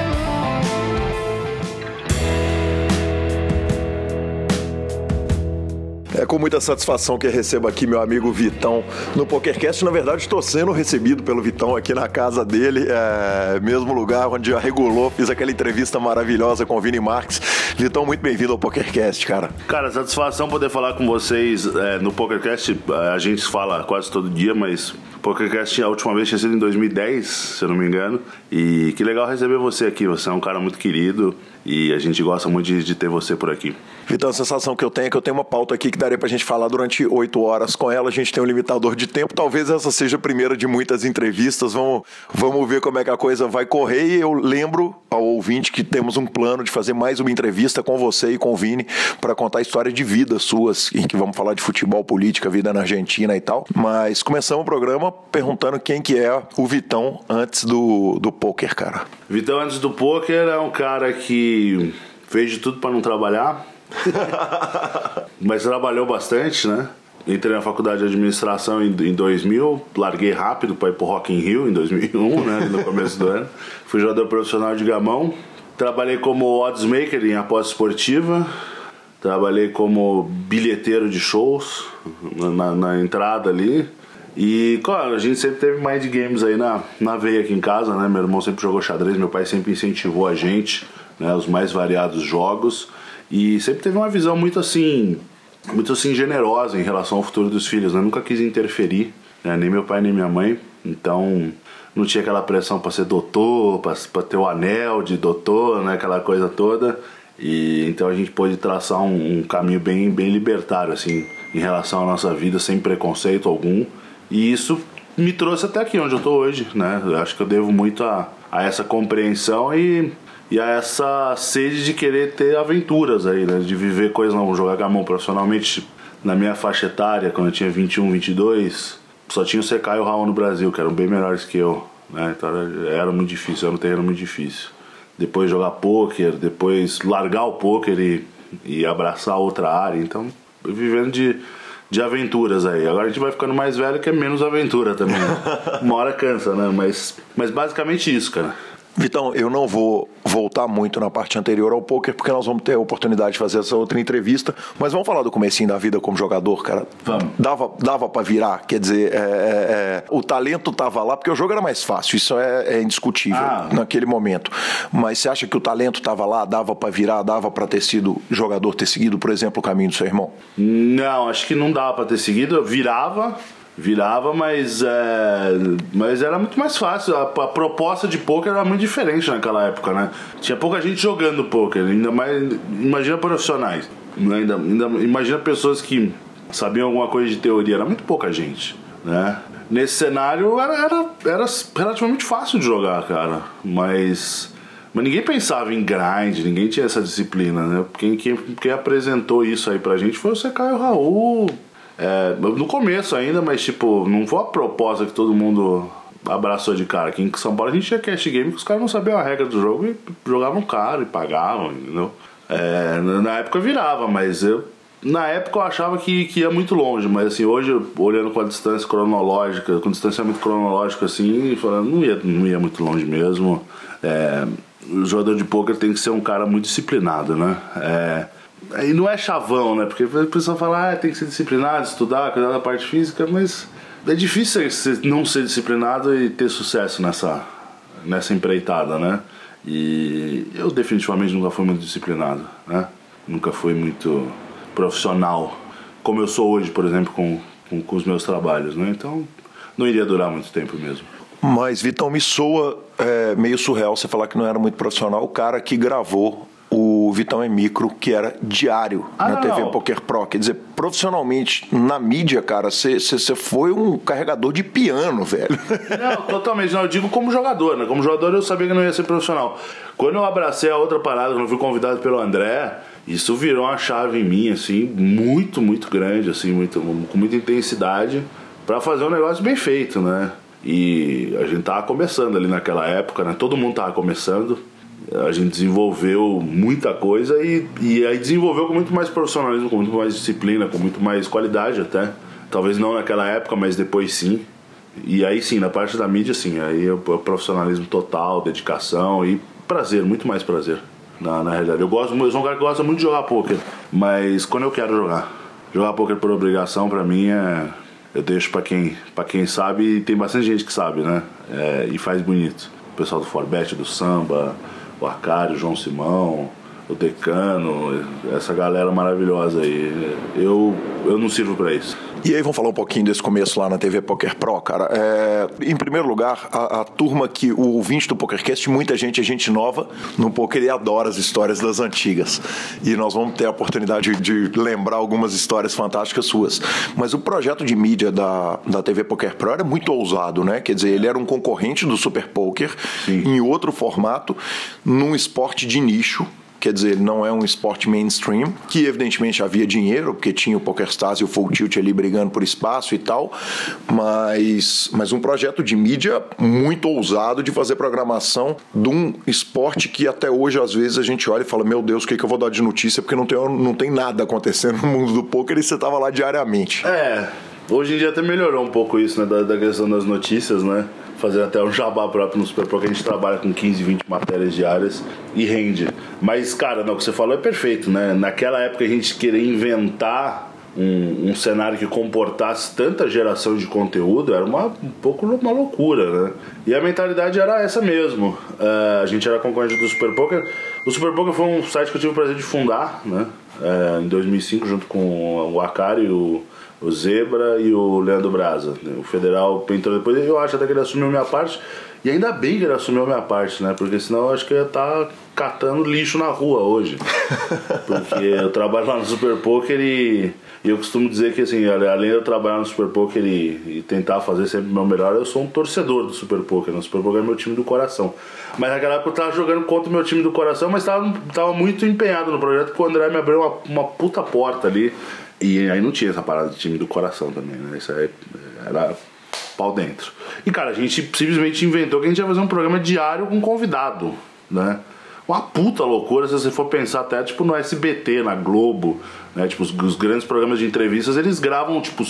Speaker 1: É com muita satisfação que recebo aqui meu amigo Vitão no PokerCast. Na verdade, estou sendo recebido pelo Vitão aqui na casa dele, é, mesmo lugar onde já regulou, fiz aquela entrevista maravilhosa com o Vini Marques. Vitão, muito bem-vindo ao PokerCast, cara.
Speaker 4: Cara, satisfação poder falar com vocês é, no PokerCast. É, A gente fala quase todo dia, mas PokerCast a última vez tinha sido em 2010, se eu não me engano. E que legal receber você aqui. Você é um cara muito querido e a gente gosta muito de, de ter você por aqui.
Speaker 1: Vitão, a sensação que eu tenho é que eu tenho uma pauta aqui que daria pra gente falar durante oito horas com ela. A gente tem um limitador de tempo. Talvez essa seja a primeira de muitas entrevistas. Vamos, vamos ver como é que a coisa vai correr. E eu lembro ao ouvinte que temos um plano de fazer mais uma entrevista com você e com o Vini para contar a história de vida suas, em que vamos falar de futebol, política, vida na Argentina e tal. Mas começamos o programa perguntando quem que é o Vitão antes do, do poker, cara.
Speaker 4: Vitão, antes do poker, é um cara que fez de tudo para não trabalhar. Mas trabalhou bastante, né? Entrei na faculdade de administração em, 2000, larguei rápido para ir pro Rock in Rio em 2001, né, no começo do ano. Fui jogador profissional de gamão. Trabalhei como oddsmaker em aposta esportiva. Trabalhei como bilheteiro de shows na, na entrada ali. E, claro, a gente sempre teve mind games aí na, na veia aqui em casa, né? Meu irmão sempre jogou xadrez, meu pai sempre incentivou a gente, né? Os mais variados jogos. E sempre teve uma visão muito assim, muito assim generosa em relação ao futuro dos filhos, né? Nunca quis interferir, né? nem meu pai nem minha mãe. Então, não tinha aquela pressão para ser doutor, para ter o anel de doutor, né? Aquela coisa toda. E então a gente pôde traçar um, um caminho bem, bem libertário, assim, em relação à nossa vida, sem preconceito algum. E isso me trouxe até aqui onde eu estou hoje, né? Eu acho que eu devo muito a, a essa compreensão e, e a essa sede de querer ter aventuras aí, né? De viver coisas não jogar gamão profissionalmente na minha faixa etária, quando eu tinha 21, 22, só tinha o CK e o Raul no Brasil, que eram bem melhores que eu, né? Então era, era muito difícil, era um terreno muito difícil depois jogar pôquer, depois largar o pôquer e, e abraçar outra área. Então, vivendo de, de aventuras aí. Agora a gente vai ficando mais velho que é menos aventura também. Né? Uma hora cansa, né? Mas, mas basicamente isso, cara.
Speaker 5: Vitão, eu não vou voltar muito na parte anterior ao poker, porque nós vamos ter a oportunidade de fazer essa outra entrevista, mas vamos falar do comecinho da vida como jogador, cara.
Speaker 4: Vamos.
Speaker 5: Dava, dava para virar, quer dizer, é, é, é, o talento tava lá, porque o jogo era mais fácil, isso é, é indiscutível ah. naquele momento. Mas você acha que o talento tava lá, dava para virar, dava para ter sido jogador, ter seguido, por exemplo, o caminho do seu irmão?
Speaker 4: Não, acho que não dava para ter seguido, virava, virava, mas, é, mas era muito mais fácil. A, a, proposta de poker era muito diferente naquela época, né? Tinha pouca gente jogando poker, ainda mais. Imagina profissionais. Ainda, ainda, imagina pessoas que sabiam alguma coisa de teoria, era muito pouca gente, né? Nesse cenário era, era, era relativamente fácil de jogar, cara. Mas. Mas ninguém pensava em grind, ninguém tinha essa disciplina, né? Quem, quem, quem apresentou isso aí pra gente foi o Secaio Raul, é, no começo ainda, mas tipo, não foi a proposta que todo mundo abraçou de cara. Aqui em São Paulo a gente tinha cash game que os caras não sabiam a regra do jogo e jogavam caro e pagavam, entendeu? É, na época virava, mas eu. Na época eu achava que, que ia muito longe, mas assim, hoje, olhando com a distância cronológica, com distanciamento cronológico assim, falando, não ia, não ia muito longe mesmo. É, o jogador de poker tem que ser um cara muito disciplinado, né? É, e não é chavão, né? Porque a pessoa fala, ah, tem que ser disciplinado, estudar, cuidar da parte física, mas é difícil não ser disciplinado e ter sucesso nessa, nessa empreitada, né? E eu definitivamente nunca fui muito disciplinado, né? Nunca fui muito profissional, como eu sou hoje, por exemplo, com, com, com os meus trabalhos, né? Então não iria durar muito tempo mesmo.
Speaker 5: Mas, Vitão, me soa é, meio surreal você falar que não era muito profissional. O cara que gravou o Vitão é Micro, que era diário ah, na TV não. Poker Pro. Quer dizer, profissionalmente, na mídia, cara, você foi um carregador de piano, velho.
Speaker 4: Não, totalmente. Não, eu digo como jogador, né? Como jogador eu sabia que não ia ser profissional. Quando eu abracei a outra parada, quando eu fui convidado pelo André, isso virou uma chave em mim, assim, muito, muito grande, assim, muito, com muita intensidade, para fazer um negócio bem feito, né? E a gente tava começando ali naquela época, né? Todo mundo tava começando a gente desenvolveu muita coisa e, e aí desenvolveu com muito mais profissionalismo, com muito mais disciplina, com muito mais qualidade até. Talvez não naquela época, mas depois sim. E aí sim, na parte da mídia sim, aí é o profissionalismo total, dedicação e prazer, muito mais prazer. Na, na realidade, eu gosto, eu sou um cara que gosta muito de jogar poker, mas quando eu quero jogar, jogar poker por obrigação para mim é eu deixo para quem para quem sabe e tem bastante gente que sabe, né? É, e faz bonito. O pessoal do Forbet, do samba, o Arcário, o João Simão, o Decano, essa galera maravilhosa aí. Eu, eu não sirvo para isso.
Speaker 5: E aí vamos falar um pouquinho desse começo lá na TV Poker Pro, cara. É, em primeiro lugar, a, a, turma que o ouvinte do PokerCast, muita gente é gente nova no poker e adora as histórias das antigas. E nós vamos ter a oportunidade de, de lembrar algumas histórias fantásticas suas. Mas o projeto de mídia da, da TV Poker Pro era muito ousado, né? Quer dizer, ele era um concorrente do Super Poker Sim. em outro formato, num esporte de nicho quer dizer, não é um esporte mainstream, que evidentemente havia dinheiro, porque tinha o PokerStars e o Full Tilt ali brigando por espaço e tal, mas, mas um projeto de mídia muito ousado de fazer programação de um esporte que até hoje, às vezes, a gente olha e fala, meu Deus, o que, que eu vou dar de notícia, porque não tem, não tem nada acontecendo no mundo do poker e você estava lá diariamente.
Speaker 4: É, hoje em dia até melhorou um pouco isso, né, da, da questão das notícias, né? Fazer até um jabá próprio no Super Pro, que a gente trabalha com 15, 20 matérias diárias e rende. Mas, cara, não, o que você falou é perfeito, né? Naquela época a gente querer inventar um, um, cenário que comportasse tanta geração de conteúdo era uma, um pouco uma loucura, né? E a mentalidade era essa mesmo. Uh, a gente era concorrente do Super Poker. O Super Poker foi um site que eu tive o prazer de fundar, né? Uh, em 2005, junto com o Akari e o o Zebra e o Leandro Braza. O Federal entrou depois, eu acho até que ele assumiu minha parte. E ainda bem que ele assumiu a minha parte, né? Porque senão eu acho que eu ia estar tá catando lixo na rua hoje. Porque eu trabalho lá no Super Poker e, e eu costumo dizer que, assim, além de eu trabalhar no Super Poker e, e tentar fazer sempre o meu melhor, eu sou um torcedor do Super Poker. Né? O Super Poker é meu time do coração. Mas naquela época eu tava jogando contra o meu time do coração, mas tava, tava muito empenhado no projeto, porque o André me abriu uma, uma puta porta ali e aí não tinha essa parada de time do coração também, né? Isso aí era pau dentro. E cara, a gente simplesmente inventou que a gente ia fazer um programa diário com convidado, né? Uma puta loucura se você for pensar até tipo no SBT, na Globo, né? Tipo, os, os grandes programas de entrevistas, eles gravam tipo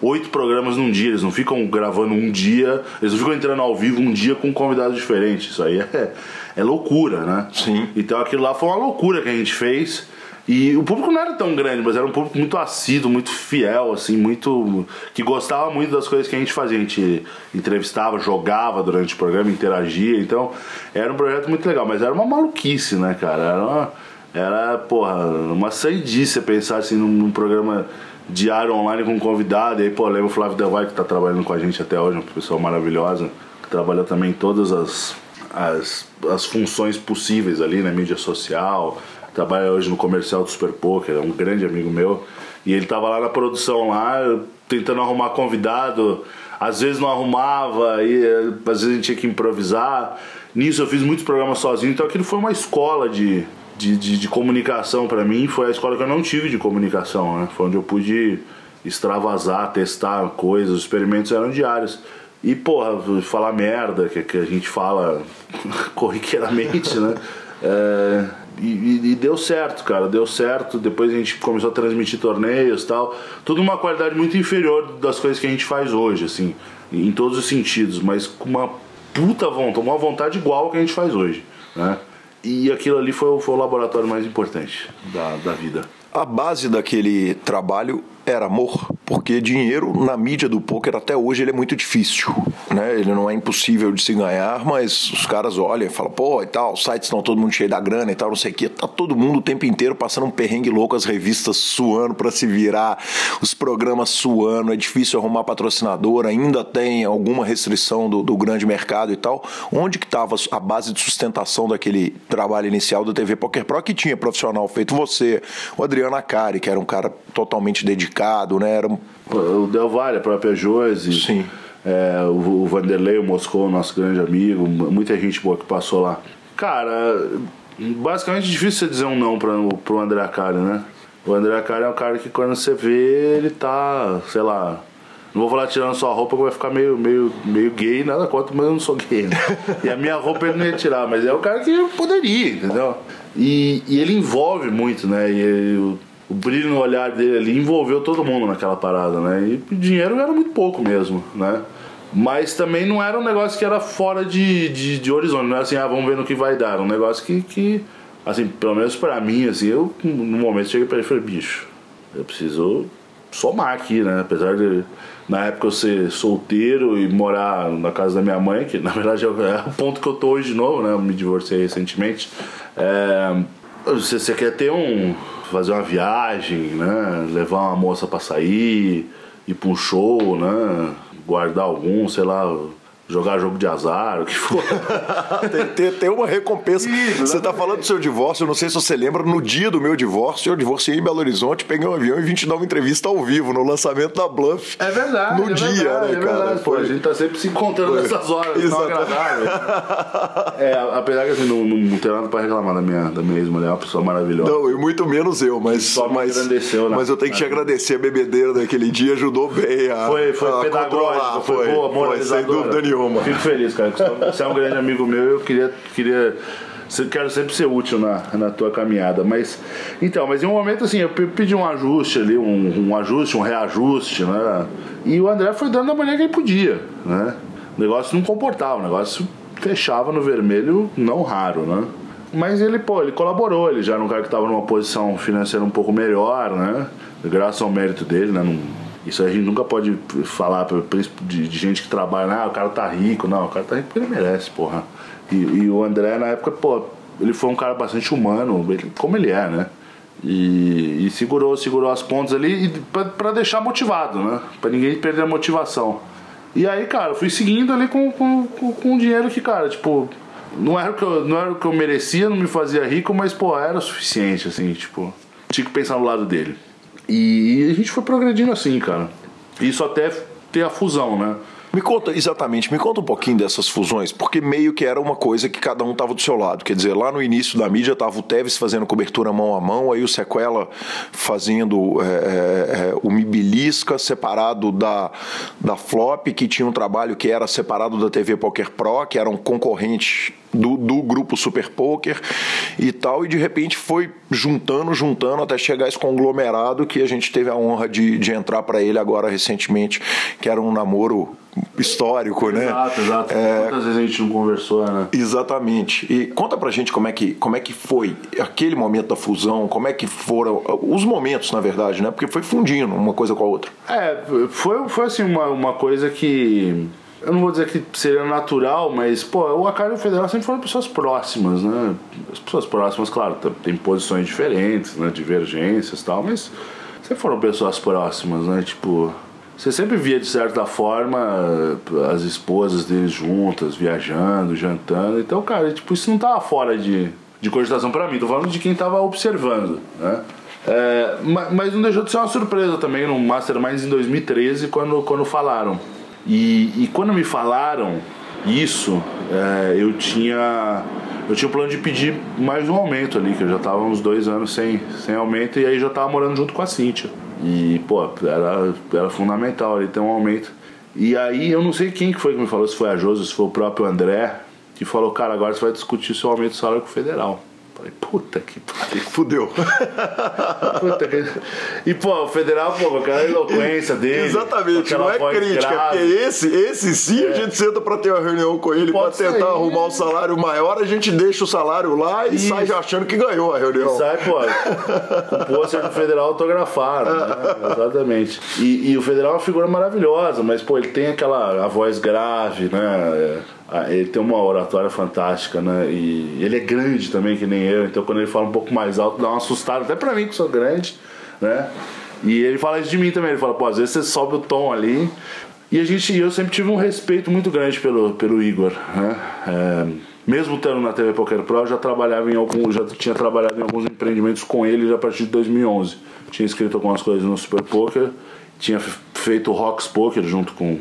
Speaker 4: oito programas num dia, eles não ficam gravando um dia, eles não ficam entrando ao vivo um dia com um convidado diferente. Isso aí é, é loucura, né?
Speaker 5: Sim.
Speaker 4: Então aquilo lá foi uma loucura que a gente fez. E o público não era tão grande, mas era um público muito assíduo, muito fiel, assim, muito. que gostava muito das coisas que a gente fazia. A gente entrevistava, jogava durante o programa, interagia. Então, era um projeto muito legal, mas era uma maluquice, né, cara? Era, uma, era porra, uma saidice pensar assim num, num programa diário online com um convidado. E aí, pô, lembra o Flávio Del Valle que tá trabalhando com a gente até hoje, uma pessoa maravilhosa, que trabalha também em todas as, as, as funções possíveis ali na mídia social trabalha hoje no comercial do Super Poker, é um grande amigo meu. E ele tava lá na produção lá, tentando arrumar convidado. Às vezes não arrumava, e às vezes a gente tinha que improvisar. Nisso eu fiz muitos programas sozinho, então aquilo foi uma escola de, de, de, de comunicação para mim. Foi a escola que eu não tive de comunicação, né? Foi onde eu pude extravasar, testar coisas, os experimentos eram diários. E, porra, falar merda, que, que a gente fala corriqueiramente, né? É, e, e, deu certo, cara, deu certo. Depois a gente começou a transmitir torneios tal. Tudo uma qualidade muito inferior das coisas que a gente faz hoje, assim, em todos os sentidos, mas com uma puta vontade, uma vontade igual ao que a gente faz hoje, né? E aquilo ali foi, foi o laboratório mais importante da, da vida.
Speaker 5: A base daquele trabalho era amor, porque dinheiro na mídia do poker até hoje ele é muito difícil, né? Ele não é impossível de se ganhar, mas os caras olham e falam, pô, e tal, os sites estão todo mundo cheio da grana e tal, não sei o quê. Tá todo mundo o tempo inteiro passando um perrengue louco, as revistas suando para se virar, os programas suando, é difícil arrumar patrocinador, ainda tem alguma restrição do, do grande mercado e tal. Onde que estava a base de sustentação daquele trabalho inicial do TV Poker Pro que tinha profissional feito você, o Adriano Acari, que era um cara totalmente dedicado né? Era...
Speaker 4: O Del Valle, a própria Josi.
Speaker 5: Sim.
Speaker 4: É, o, o Vanderlei, o Moscou, nosso grande amigo, muita gente boa que passou lá. Cara, basicamente é difícil você dizer um não para pro André Acari, né? O André Acari é um cara que quando você vê, ele tá, sei lá, não vou falar tirando sua roupa que vai ficar meio, meio, meio gay, nada contra, mas eu não sou gay. Né? e a minha roupa ele não ia tirar, mas é o cara que poderia, entendeu? E, e ele envolve muito, né? E ele, o brilho no olhar dele ali envolveu todo mundo naquela parada, né? E dinheiro era muito pouco mesmo, né? Mas também não era um negócio que era fora de, de, de horizonte, não era assim, ah, vamos ver no que vai dar. Era um negócio que, que assim, pelo menos pra mim, assim, eu no momento cheguei pra ele e falei, bicho, eu preciso somar aqui, né? Apesar de na época eu ser solteiro e morar na casa da minha mãe, que na verdade é o é ponto que eu tô hoje de novo, né? Eu me divorciei recentemente. É, você, você quer ter um fazer uma viagem, né? Levar uma moça para sair, ir para um show, né? Guardar algum, sei lá, jogar jogo de azar, o que for.
Speaker 5: tem, tem, uma recompensa. Isso, você está falando do seu divórcio, eu não sei se você lembra, no dia do meu divórcio, eu divorciei em Belo Horizonte, peguei um avião e vim te dar uma entrevista ao vivo, no lançamento da Bluff.
Speaker 4: É verdade.
Speaker 5: No
Speaker 4: é
Speaker 5: dia,
Speaker 4: verdade,
Speaker 5: né,
Speaker 4: é
Speaker 5: cara?
Speaker 4: Verdade, Foi. a gente tá sempre se encontrando Foi. nessas horas, Exato. agradáveis. é, apesar que assim, não, não tem nada para reclamar da minha, da minha ex-mulher, é uma pessoa maravilhosa.
Speaker 5: Não, e muito menos eu, mas. Só mas, agradeceu, né? Mas eu tenho que te agradecer, a bebedeira daquele dia ajudou bem a.
Speaker 4: Foi, foi a pedagógico, foi, boa,
Speaker 5: foi, sem dúvida nenhuma.
Speaker 4: Fico feliz, cara. Você é um grande amigo meu, eu queria. queria quero sempre ser útil na, na tua caminhada. Mas. Então, mas em um momento assim, eu pedi um ajuste ali, um, um ajuste, um reajuste, né? E o André foi dando da maneira que ele podia, né? O negócio não comportava, o negócio fechava no vermelho não raro, né? Mas ele, pô, ele colaborou, ele já era um cara que estava numa posição financeira um pouco melhor, né? Graças ao mérito dele, né? Não, isso a gente nunca pode falar de, de gente que trabalha, ah, o cara tá rico. Não, o cara tá rico porque ele merece, porra. E, e, o André, na época, pô, ele foi um cara bastante humano, como ele é, né? E, e, segurou, segurou as pontas ali para deixar motivado, né? Para ninguém perder a motivação. E aí, cara, eu fui seguindo ali com, com, com, com dinheiro que, cara, tipo, não era, o que eu, não era o que eu merecia, não me fazia rico, mas, pô, era o suficiente, assim, tipo, tinha que pensar no lado dele. E, a gente foi progredindo assim, cara. Isso até ter a fusão, né?
Speaker 5: Me conta, exatamente, me conta um pouquinho dessas fusões, porque meio que era uma coisa que cada um estava do seu lado. Quer dizer, lá no início da mídia estava o Tevez fazendo cobertura mão a mão, aí o Sequela fazendo é, é, é, o Mibilisca separado da, da Flop, que tinha um trabalho que era separado da TV Poker Pro, que era um concorrente do, do grupo Super Poker e tal, e de repente foi juntando, juntando até chegar esse conglomerado que a gente teve a honra de, de entrar para ele agora recentemente, que era um namoro histórico,
Speaker 4: né? Exato, exato. É... Quantas vezes a gente não conversou, né?
Speaker 5: Exatamente. E conta pra gente como é que, como é que foi aquele momento da fusão, como é que foram os momentos, na verdade, né? Porque foi fundindo uma coisa com a outra.
Speaker 4: É, foi, foi assim uma, uma coisa que eu não vou dizer que seria natural, mas, pô, o Acari e o Federal sempre foram pessoas próximas, né? As pessoas próximas, claro, tem posições diferentes, né? Divergências e tal, mas sempre foram pessoas próximas, né? Tipo, você sempre via, de certa forma, as esposas deles juntas, viajando, jantando. Então, cara, tipo, isso não tava fora de, de cogitação para mim. Tô falando de quem tava observando, né? É, mas não deixou de ser uma surpresa também no Masterminds em 2013, quando, quando falaram e, e quando me falaram isso, é, eu tinha eu tinha o plano de pedir mais um aumento ali, que eu já estava uns dois anos sem, sem aumento e aí já estava morando junto com a Cíntia. E, pô, era, era fundamental ali ter um aumento. E aí eu não sei quem que foi que me falou, se foi a Josi, se foi o próprio André, que falou, cara, agora você vai discutir seu aumento de salário com o federal. Falei, puta que pariu.
Speaker 5: Fudeu.
Speaker 4: puta que... E, pô, o federal, pô, com aquela eloquência dele.
Speaker 5: Exatamente, não é crítica, grave. porque esse, esse sim é. a gente senta pra ter uma reunião com ele Pode pra tentar sair. arrumar um salário maior, a gente deixa o salário lá e Isso. sai achando que ganhou a reunião.
Speaker 4: E sai, pô, com o pôster do federal autografado, né? Exatamente. E, e, o federal é uma figura maravilhosa, mas, pô, ele tem aquela a voz grave, né? Ah, ele tem uma oratória fantástica, né? E ele é grande também, que nem eu, então quando ele fala um pouco mais alto dá uma assustada, até pra mim que sou grande, né? E ele fala isso de mim também, ele fala, pô, às vezes você sobe o tom ali. E a gente, eu sempre tive um respeito muito grande pelo, pelo Igor, né? É, mesmo estando na TV Poker Pro, eu já trabalhava em algum, já tinha trabalhado em alguns empreendimentos com ele a partir de 2011. Tinha escrito algumas coisas no Super Poker, tinha feito o Rocks Poker junto com,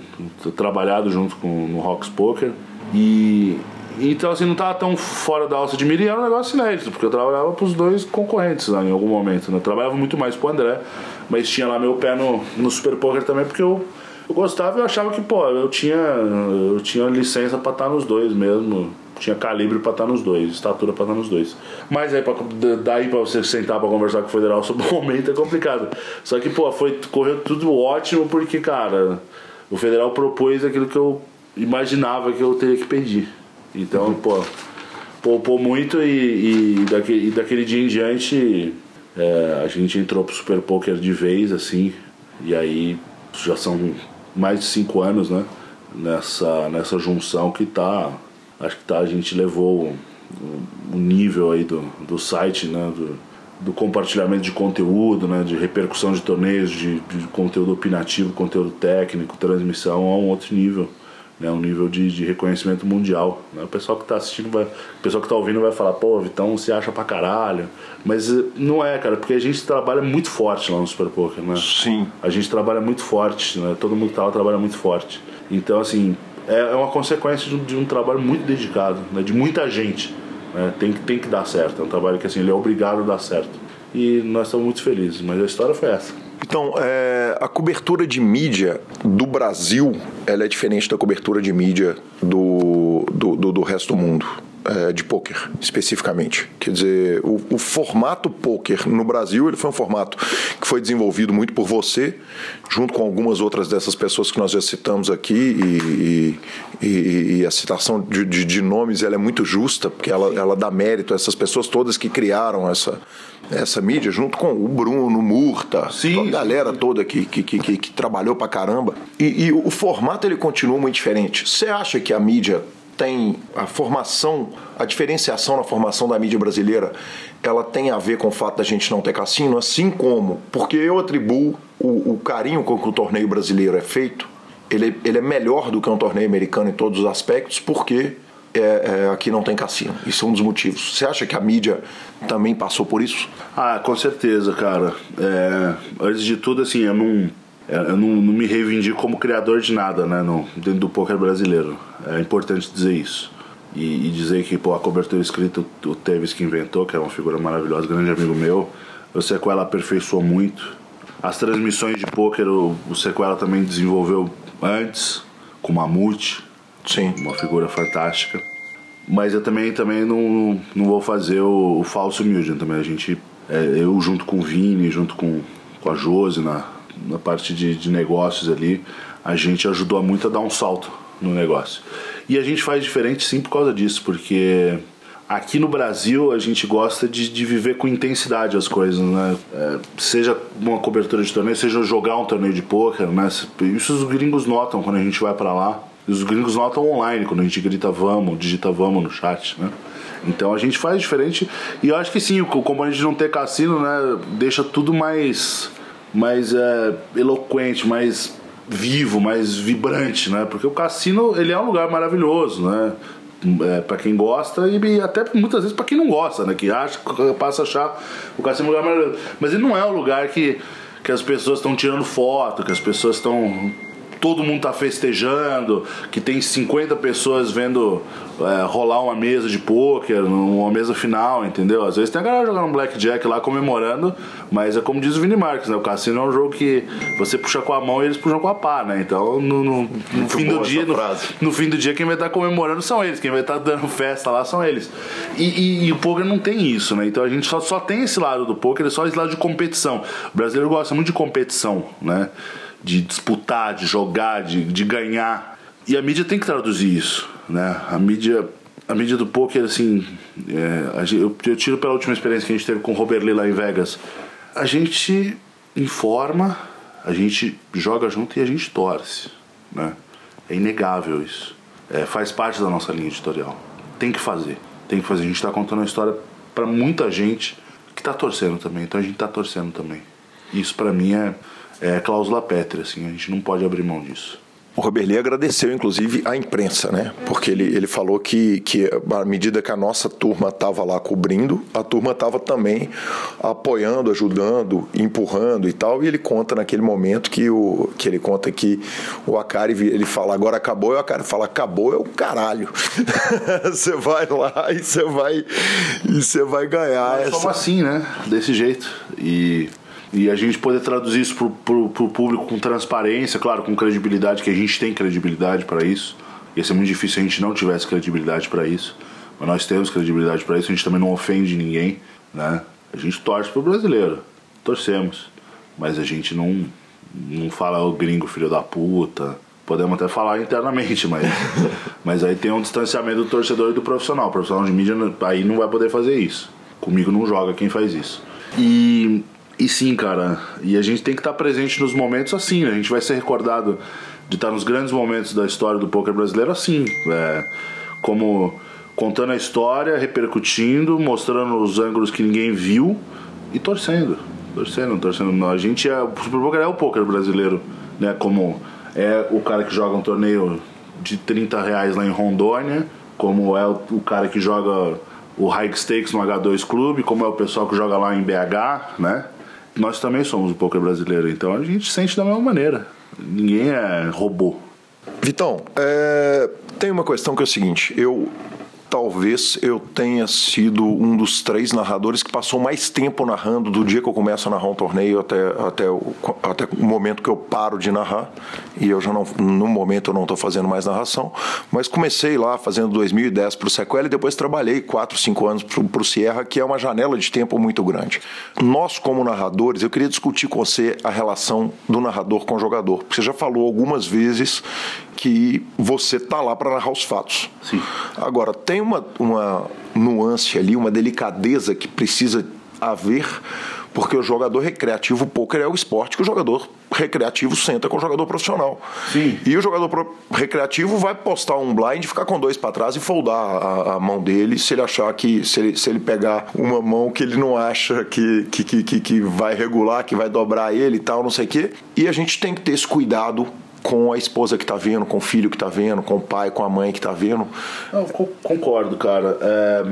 Speaker 4: trabalhado junto com no Rocks Poker. E então assim, não estava tão fora da alça de mira e era um negócio inédito, porque eu trabalhava para os dois concorrentes né, em algum momento. Né? Eu trabalhava muito mais para o André, mas tinha lá meu pé no, no Super Poker também, porque eu, eu gostava e eu achava que, pô, eu tinha, eu tinha licença para estar nos dois mesmo. Tinha calibre para estar nos dois, estatura para estar nos dois. Mas aí, pra, daí para você sentar para conversar com o federal sobre o momento é complicado. Só que, pô, foi, correu tudo ótimo porque, cara, o federal propôs aquilo que eu imaginava que eu teria que pedir. Então, pô, poupou muito e, e, daquele, e daquele dia em diante é, a gente entrou pro Super Poker de vez, assim, e aí já são mais de cinco anos, né? Nessa, nessa junção que tá. Acho que tá, a gente levou o, o nível aí do, do site, né? Do, do compartilhamento de conteúdo, né, de repercussão de torneios, de, de conteúdo opinativo, conteúdo técnico, transmissão a um outro nível né, um nível de, de reconhecimento mundial. Né? O pessoal que está assistindo, vai, o pessoal que está ouvindo vai falar, pô, Vitão se acha pra caralho. Mas eh, não é, cara, porque a gente trabalha muito forte lá no Super Poker, né?
Speaker 5: Sim.
Speaker 4: A gente trabalha muito forte, né? Todo mundo que tá lá trabalha muito forte. Então, assim, é, é uma consequência de um, de um trabalho muito dedicado, né? de muita gente. Né? Tem, que, tem que dar certo. É um trabalho que, assim, ele é obrigado a dar certo. E nós estamos muito felizes, mas a história foi essa.
Speaker 5: Então, é, a cobertura de mídia do Brasil ela é diferente da cobertura de mídia do, do, do, do resto do mundo. É, de poker, especificamente. Quer dizer, o, o, formato poker no Brasil ele foi um formato que foi desenvolvido muito por você, junto com algumas outras dessas pessoas que nós já citamos aqui, e, e, e a citação de, de, de, nomes ela é muito justa, porque ela, ela dá mérito a essas pessoas todas que criaram essa, essa mídia, junto com o Bruno, Murta,
Speaker 4: sim,
Speaker 5: a galera toda que, que, que, que, que trabalhou pra caramba. E, e o formato ele continua muito diferente. Você acha que a mídia tem a formação, a diferenciação na formação da mídia brasileira, ela tem a ver com o fato da gente não ter cassino, assim como, porque eu atribuo o, o carinho com que o torneio brasileiro é feito, ele, ele é melhor do que um torneio americano em todos os aspectos, porque é, é, aqui não tem cassino. Isso é um dos motivos. Você acha que a mídia também passou por isso?
Speaker 4: Ah, com certeza, cara. É, antes de tudo, assim, eu não eu não, não, me reivindico como criador de nada, né, no, dentro do poker brasileiro. É importante dizer isso. E, e dizer que pô, a cobertura escrita o Teves que inventou, que é uma figura maravilhosa, grande amigo meu. O Sequela aperfeiçoou muito. As transmissões de poker o, o Sequela também desenvolveu antes, com Mamute.
Speaker 5: Sim.
Speaker 4: Uma figura fantástica. Mas eu também, também não, não vou fazer o, o falso Milton também. A gente, é, eu junto com o Vini, junto com, com a Josi na, na parte de, de negócios ali, a gente ajudou muito a dar um salto no negócio. E a gente faz diferente sim por causa disso, porque aqui no Brasil a gente gosta de, de viver com intensidade as coisas, né? É, seja uma cobertura de torneio, seja jogar um torneio de poker, né? Isso os gringos notam quando a gente vai para lá. Os gringos notam online quando a gente grita vamos, digita vamos no chat, né? Então a gente faz diferente e eu acho que sim, como a gente não ter cassino, né, deixa tudo mais mais é, eloquente, mais vivo, mais vibrante, né? Porque o cassino ele é um lugar maravilhoso, né? É, para quem gosta e até muitas vezes para quem não gosta, né? Que acha, passa a achar o cassino um lugar maravilhoso. Mas ele não é um lugar que, que as pessoas estão tirando foto, que as pessoas estão todo mundo tá festejando, que tem 50 pessoas vendo é, rolar uma mesa de pôquer, uma mesa final, entendeu? Às vezes tem a galera jogando um blackjack lá comemorando, mas é como diz o Vini Marques, né? O cassino é um jogo que você puxa com a mão e eles puxam com a pá, né? Então no, no, no fim do dia, no, no, fim do dia quem vai estar tá comemorando são eles, quem vai estar tá dando festa lá são eles. E, e, e o poker não tem isso, né? Então a gente só, só tem esse lado do poker, é só esse lado de competição. O brasileiro gosta muito de competição, né? de disputar, de jogar, de, de ganhar. E a mídia tem que traduzir isso, né? A mídia, a mídia do poker, assim, é, eu, eu, tiro pela última experiência que a gente teve com o Robert Lee lá em Vegas. A gente informa, a gente joga junto e a gente torce, né? É inegável isso. É, faz parte da nossa linha editorial. Tem que fazer, tem que fazer. A gente está contando uma história para muita gente que está torcendo também. Então a gente está torcendo também. Isso para mim é é cláusula pétrea, assim, a gente não pode abrir mão disso.
Speaker 5: O Roberli agradeceu, inclusive, à imprensa, né? Porque ele, ele falou que, que, à medida que a nossa turma estava lá cobrindo, a turma estava também apoiando, ajudando, empurrando e tal. E ele conta naquele momento que, o, que ele conta que o Akari, ele fala, agora acabou, e o Akari fala, acabou é o caralho. você vai lá e você vai, e vai ganhar.
Speaker 4: Nós essa... assim, né? Desse jeito. E e a gente poder traduzir isso pro, pro, pro público com transparência, claro, com credibilidade, que a gente tem credibilidade para isso. Ia ser muito difícil se a gente não tivesse credibilidade para isso. Mas nós temos credibilidade para isso, a gente também não ofende ninguém, né? A gente torce pro brasileiro, torcemos. Mas a gente não, não fala o gringo filho da puta. Podemos até falar internamente, mas, mas aí tem um distanciamento do torcedor e do profissional. O profissional de mídia aí não vai poder fazer isso. Comigo não joga quem faz isso. E e sim, cara, e a gente tem que estar presente nos momentos assim, né? A gente vai ser recordado de estar nos grandes momentos da história do poker brasileiro assim, é, como contando a história, repercutindo, mostrando os ângulos que ninguém viu e torcendo, torcendo, torcendo. A gente é, o Super Poker é o poker brasileiro, né? Como é o cara que joga um torneio de 30 reais lá em Rondônia, como é o, o cara que joga o High Stakes no H2 Clube, como é o pessoal que joga lá em BH, né? Nós também somos o poker brasileiro, então a gente sente da mesma maneira. Ninguém é robô.
Speaker 5: Vitão, é, tem uma questão que é o seguinte: eu talvez eu tenha sido um dos três narradores que passou mais tempo narrando do dia que eu começo a narrar um torneio até, até, o, até o momento que eu paro de narrar. E eu já não, no momento eu não estou fazendo mais narração, mas comecei lá fazendo 2010 para o Sequela e depois trabalhei 4, 5 anos para o Sierra, que é uma janela de tempo muito grande. Nós, como narradores, eu queria discutir com você a relação do narrador com o jogador. Você já falou algumas vezes que você tá lá para narrar os fatos.
Speaker 4: Sim.
Speaker 5: Agora, tem uma, uma nuance ali, uma delicadeza que precisa haver, porque o jogador recreativo poker é o esporte que o jogador recreativo senta com o jogador profissional.
Speaker 4: Sim.
Speaker 5: E o jogador recreativo vai postar um blind, ficar com dois para trás e foldar a, a, mão dele se ele achar que, se ele, se ele pegar uma mão que ele não acha que, que, que, que vai regular, que vai dobrar ele e tal, não sei o quê. E a gente tem que ter esse cuidado com a esposa que está vendo, com o filho que está vendo, com o pai, com a mãe que está vendo.
Speaker 4: Concordo, cara. É,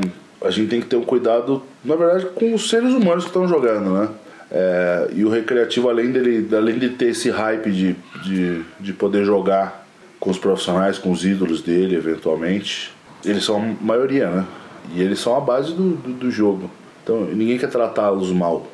Speaker 4: a gente tem que ter um cuidado, na verdade, com os seres humanos que estão jogando, né? É, e o recreativo, além dele, além de ter esse hype de, de, de poder jogar com os profissionais, com os ídolos dele, eventualmente, eles são a maioria, né? E eles são a base do, do, do jogo. Então ninguém quer tratá-los mal.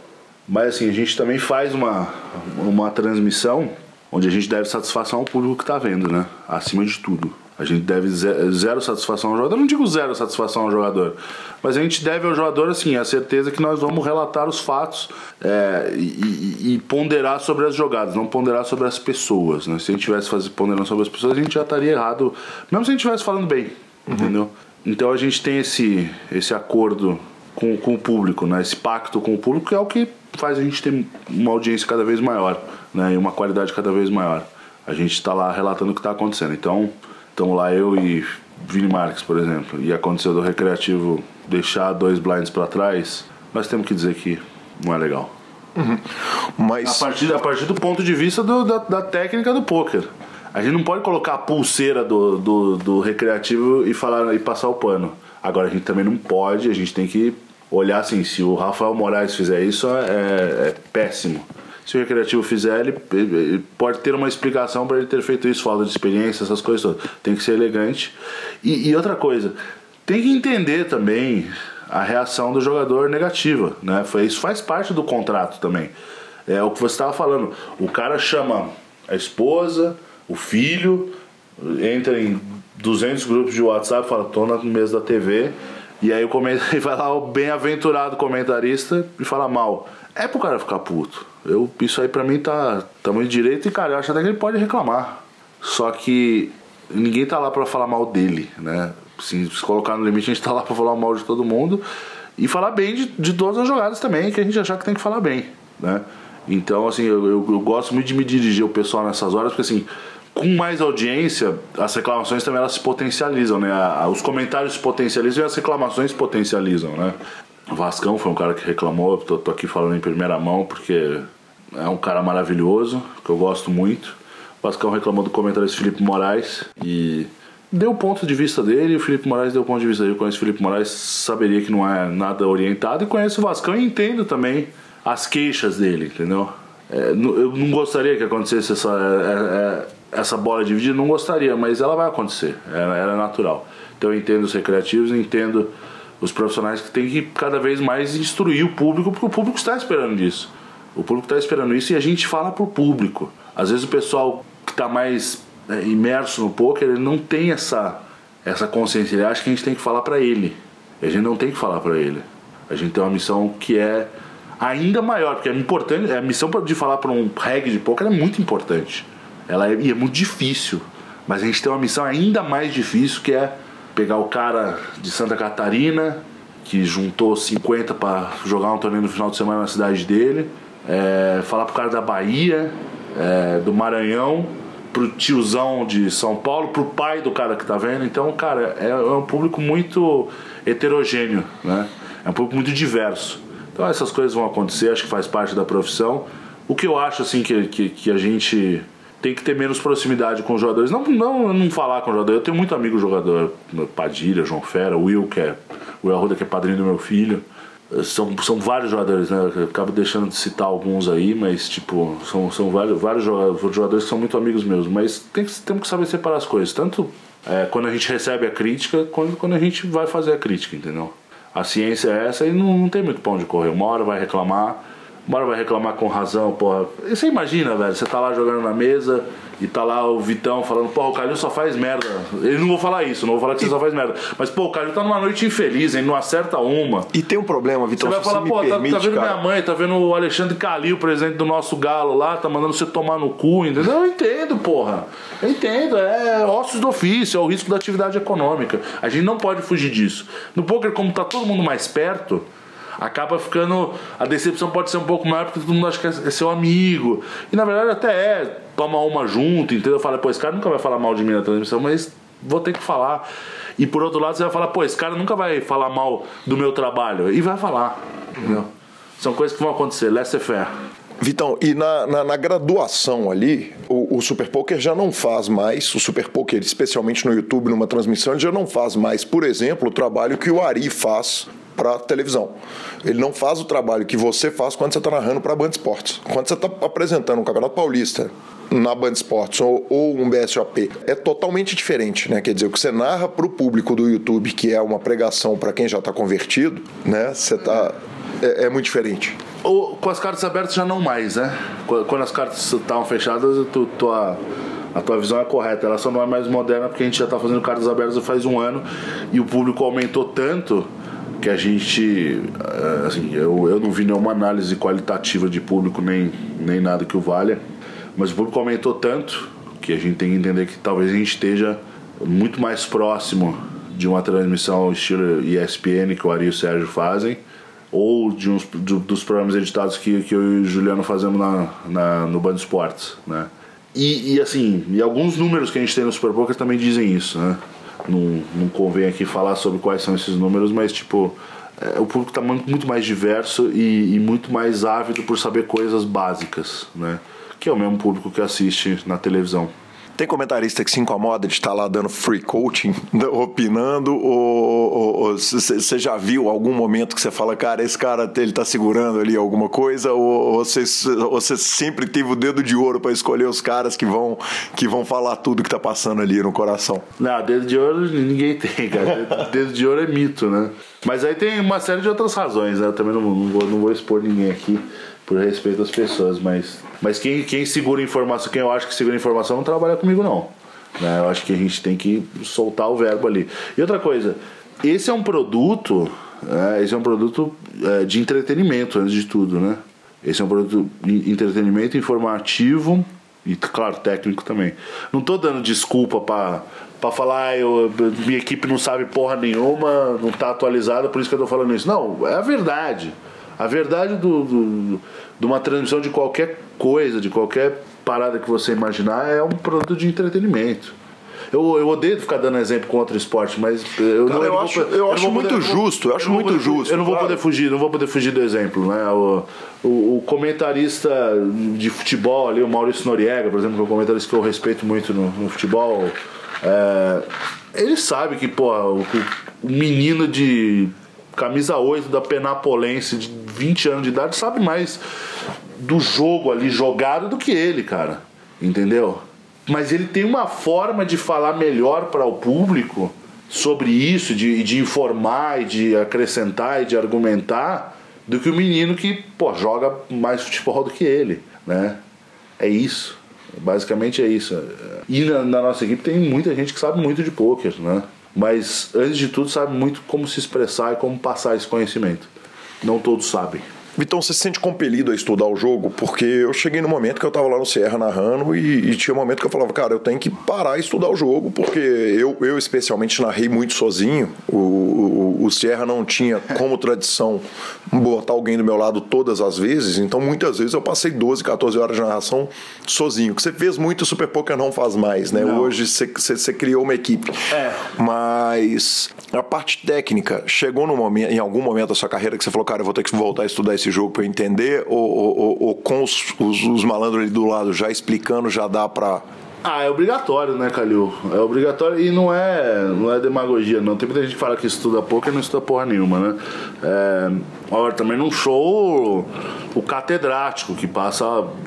Speaker 4: Mas assim, a gente também faz uma, uma transmissão onde a gente deve satisfação ao público que está vendo, né? Acima de tudo. A gente deve zero satisfação ao jogador. Eu não digo zero satisfação ao jogador, mas a gente deve ao jogador assim a certeza que nós vamos relatar os fatos é, e, e, ponderar sobre as jogadas, não ponderar sobre as pessoas. Né? Se a gente estivesse ponderando sobre as pessoas, a gente já estaria errado, mesmo se a gente estivesse falando bem, uhum. entendeu? Então a gente tem esse, esse acordo com, com o público, né? esse pacto com o público, que é o que faz a gente ter uma audiência cada vez maior né, e uma qualidade cada vez maior. A gente está lá relatando o que está acontecendo. Então, estamos lá eu e Vini Marques, por exemplo, e aconteceu do Recreativo deixar dois blinds para trás, nós temos que dizer que não é legal.
Speaker 5: Uhum. Mas...
Speaker 4: A, partir, a partir do ponto de vista do, da, da, técnica do poker. A gente não pode colocar a pulseira do, do, do recreativo e falar e passar o pano. Agora a gente também não pode, a gente tem que olhar assim, se o Rafael Moraes fizer isso, é, é péssimo se o recreativo fizer, ele, ele pode ter uma explicação para ele ter feito isso, falta de experiência, essas coisas todas. Tem que ser elegante. E, e, outra coisa, tem que entender também a reação do jogador negativa, né? Foi, isso faz parte do contrato também. É o que você estava falando. O cara chama a esposa, o filho, entra em 200 grupos de WhatsApp, fala, tô na mesa da TV. E aí o comentário, vai lá o bem-aventurado comentarista e fala mal. É pro cara ficar puto. Eu, isso aí pra mim tá, muito direito e, cara, eu acho até que ele pode reclamar. Só que ninguém tá lá pra falar mal dele, né? Se, se colocar no limite, a gente tá lá pra falar mal de todo mundo e falar bem de, de todas as jogadas também, que a gente achar que tem que falar bem, né? Então, assim, eu, eu, eu gosto muito de me dirigir o pessoal nessas horas, porque assim, com mais audiência, as reclamações também elas se potencializam, né? Os comentários se potencializam e as reclamações se potencializam, né? Vascão foi um cara que reclamou, tô, tô aqui falando em primeira mão porque é um cara maravilhoso, que eu gosto muito. O Vascão reclamou do comentarista Felipe Moraes e deu o ponto de vista dele, o Felipe Moraes deu o ponto de vista dele. Eu conheço o Felipe Moraes, saberia que não é nada orientado, e conheço o Vascão e entendo também as queixas dele, entendeu? É, eu não gostaria que acontecesse essa, é, é, essa bola dividida, não gostaria, mas ela vai acontecer, ela, ela é natural. Então eu entendo os recreativos, entendo os profissionais que têm que cada vez mais instruir o público, porque o público está esperando isso. O público está esperando isso e a gente fala para o público. Às vezes o pessoal que está mais é, imerso no poker, ele não tem essa, essa consciência. Ele acha que a gente tem que falar para ele. E a gente não tem que falar para ele. A gente tem uma missão que é ainda maior, porque é importante, a missão de falar para um reggae de poker é muito importante. Ela é, e é muito difícil. Mas a gente tem uma missão ainda mais difícil que é pegar o cara de Santa Catarina, que juntou 50 para jogar um torneio no final de semana na cidade dele, é, falar pro cara da Bahia, é, do Maranhão, pro tiozão de São Paulo, pro pai do cara que tá vendo. Então, cara, é, é um público muito heterogêneo, né? É um público muito diverso. Então essas coisas vão acontecer, acho que faz parte da profissão. O que eu acho assim que, que, que a gente tem que ter menos proximidade com os jogadores. Não, não, não falar com o jogador. Eu tenho muito amigo jogador, Padilha, João Fera, Will, que é Will Arruda, que é padrinho do meu filho. São, são vários jogadores, né? Eu acabo deixando de citar alguns aí, mas tipo, são, são vários, vários jogadores que são muito amigos meus. Mas tem temos que saber separar as coisas. Tanto é, quando a gente recebe a crítica, quanto quando a gente vai fazer a crítica, entendeu? A ciência é essa e não, não tem muito pão de correr. Uma hora vai reclamar, hora vai reclamar com razão, porra. E você imagina, velho, você tá lá jogando na mesa e tá lá o Vitão falando, porra, o Calil só faz merda. Ele não vou falar isso, não vou falar que você só faz merda. Mas, pô, o Calil tá numa noite infeliz, ele não acerta uma.
Speaker 5: E tem um problema, Vitão.
Speaker 4: Você vai falar, pô, permite, tá, tá, vendo cara. minha mãe, tá vendo o Alexandre Calil, presidente do nosso galo lá, tá mandando você tomar no cu, entendeu? Eu entendo, porra. Eu entendo, é ossos do ofício, é o risco da atividade econômica. A gente não pode fugir disso. No poker, como tá todo mundo mais perto acaba ficando. A decepção pode ser um pouco maior porque todo mundo acha que é seu amigo. E na verdade até é, toma uma junto, entendeu? Fala, pô, esse cara nunca vai falar mal de mim na transmissão, mas vou ter que falar. E por outro lado, você vai falar, pô, esse cara nunca vai falar mal do meu trabalho. E vai falar. Entendeu? São coisas que vão acontecer, laissez-faire.
Speaker 5: Vitão, e na, na, na, graduação ali, o, o, Super Poker já não faz mais, o Super Poker, especialmente no YouTube, numa transmissão, ele já não faz mais, por exemplo, o trabalho que o Ari faz para televisão. Ele não faz o trabalho que você faz quando você está narrando para a Band Esportes. Quando você está apresentando um Campeonato Paulista na Band Esportes ou, ou, um BSOP é totalmente diferente, né? Quer dizer, o que você narra para o público do YouTube, que é uma pregação para quem já está convertido, né? Você tá é, é muito diferente.
Speaker 4: O, com as cartas abertas já não mais, né? Quando as cartas estavam fechadas, tu, tua, a tua visão é correta. Ela só não é mais moderna porque a gente já está fazendo cartas abertas faz um ano e o público aumentou tanto que a gente, eh, assim, eu, eu não vi nenhuma análise qualitativa de público nem, nem nada que o valha, mas o público aumentou tanto que a gente tem que entender que talvez a gente esteja muito mais próximo de uma transmissão estilo ESPN que o Ari e o Sérgio fazem, ou de uns do, dos programas editados que, que eu e o Juliano fazemos na, na, no Band Esportes, né? E, e assim, e alguns números que a gente tem no Super Poker também dizem isso, né? Não, não convém aqui falar sobre quais são esses números, mas tipo, é, o público está muito mais diverso e, e, muito mais ávido por saber coisas básicas, né? Que é o mesmo público que assiste na televisão.
Speaker 5: Tem comentarista que se incomoda de estar lá dando free coaching, opinando, ou você já viu algum momento que você fala, cara, esse cara ele tá segurando ali alguma coisa, ou você sempre teve o dedo de ouro para escolher os caras que vão, que vão falar tudo que tá passando ali no coração?
Speaker 4: Não, dedo de ouro ninguém tem, cara. dedo de ouro é mito, né? Mas aí tem uma série de outras razões, né? Eu também não, não, vou, não vou expor ninguém aqui por respeito às pessoas, mas, mas quem, quem segura informação, quem eu acho que segura informação não trabalha comigo não. Né? Eu acho que a gente tem que soltar o verbo ali. E outra coisa, esse é um produto, é, esse é um produto é, de entretenimento antes de tudo, né? Esse é um produto de entretenimento informativo e claro técnico também. Não tô dando desculpa para para falar, ah, eu, minha equipe não sabe porra nenhuma, não tá atualizada, por isso que eu tô falando isso. Não, é a verdade. A verdade do, do, de uma transmissão de qualquer coisa, de qualquer parada que você imaginar, é um produto de entretenimento. Eu, eu odeio ficar dando exemplo com outro esporte, mas eu
Speaker 5: Cara,
Speaker 4: não
Speaker 5: eu, acho, eu, eu acho muito poder, justo. Eu acho muito
Speaker 4: poder,
Speaker 5: justo.
Speaker 4: Eu não vou poder fugir, não vou poder fugir do exemplo, né? O, o, o, comentarista de futebol ali, o Maurício Noriega, por exemplo, que é um comentarista que eu respeito muito no, no futebol. É, ele sabe que, pô, o, o menino de camisa 8 da Penapolense de 20 anos de idade sabe mais do jogo ali jogado do que ele, cara. Entendeu? Mas ele tem uma forma de falar melhor para o público sobre isso, de, de informar e de acrescentar e de argumentar do que o menino que pô, joga mais futebol do que ele, né? É isso. Basicamente é isso. E na, na nossa equipe tem muita gente que sabe muito de poker, né? Mas antes de tudo sabe muito como se expressar e como passar esse conhecimento. Não todos sabem.
Speaker 5: Vitão, você se sente compelido a estudar o jogo? Porque eu cheguei no momento que eu estava lá no Sierra narrando e, e, tinha um momento que eu falava, cara, eu tenho que parar e estudar o jogo, porque eu, eu especialmente narrei muito sozinho. O, o, o Sierra não tinha como tradição botar alguém do meu lado todas as vezes, então muitas vezes eu passei 12, 14 horas de narração sozinho. Que você fez muito, o Super Poker não faz mais, né? Não. Hoje você, você, você, criou uma equipe.
Speaker 4: É.
Speaker 5: Mas a parte técnica chegou no momento, em algum momento da sua carreira que você falou, cara, eu vou ter que voltar a estudar esse jogo para eu entender? Ou, ou, ou com os, os, os, malandros ali do lado já explicando, já dá para.
Speaker 4: Ah, é obrigatório, né, Calil? É obrigatório e não é, não é demagogia, não. Tem muita gente que fala que estuda pouco e não estuda porra nenhuma, né? É, agora, também num show, o catedrático, que passa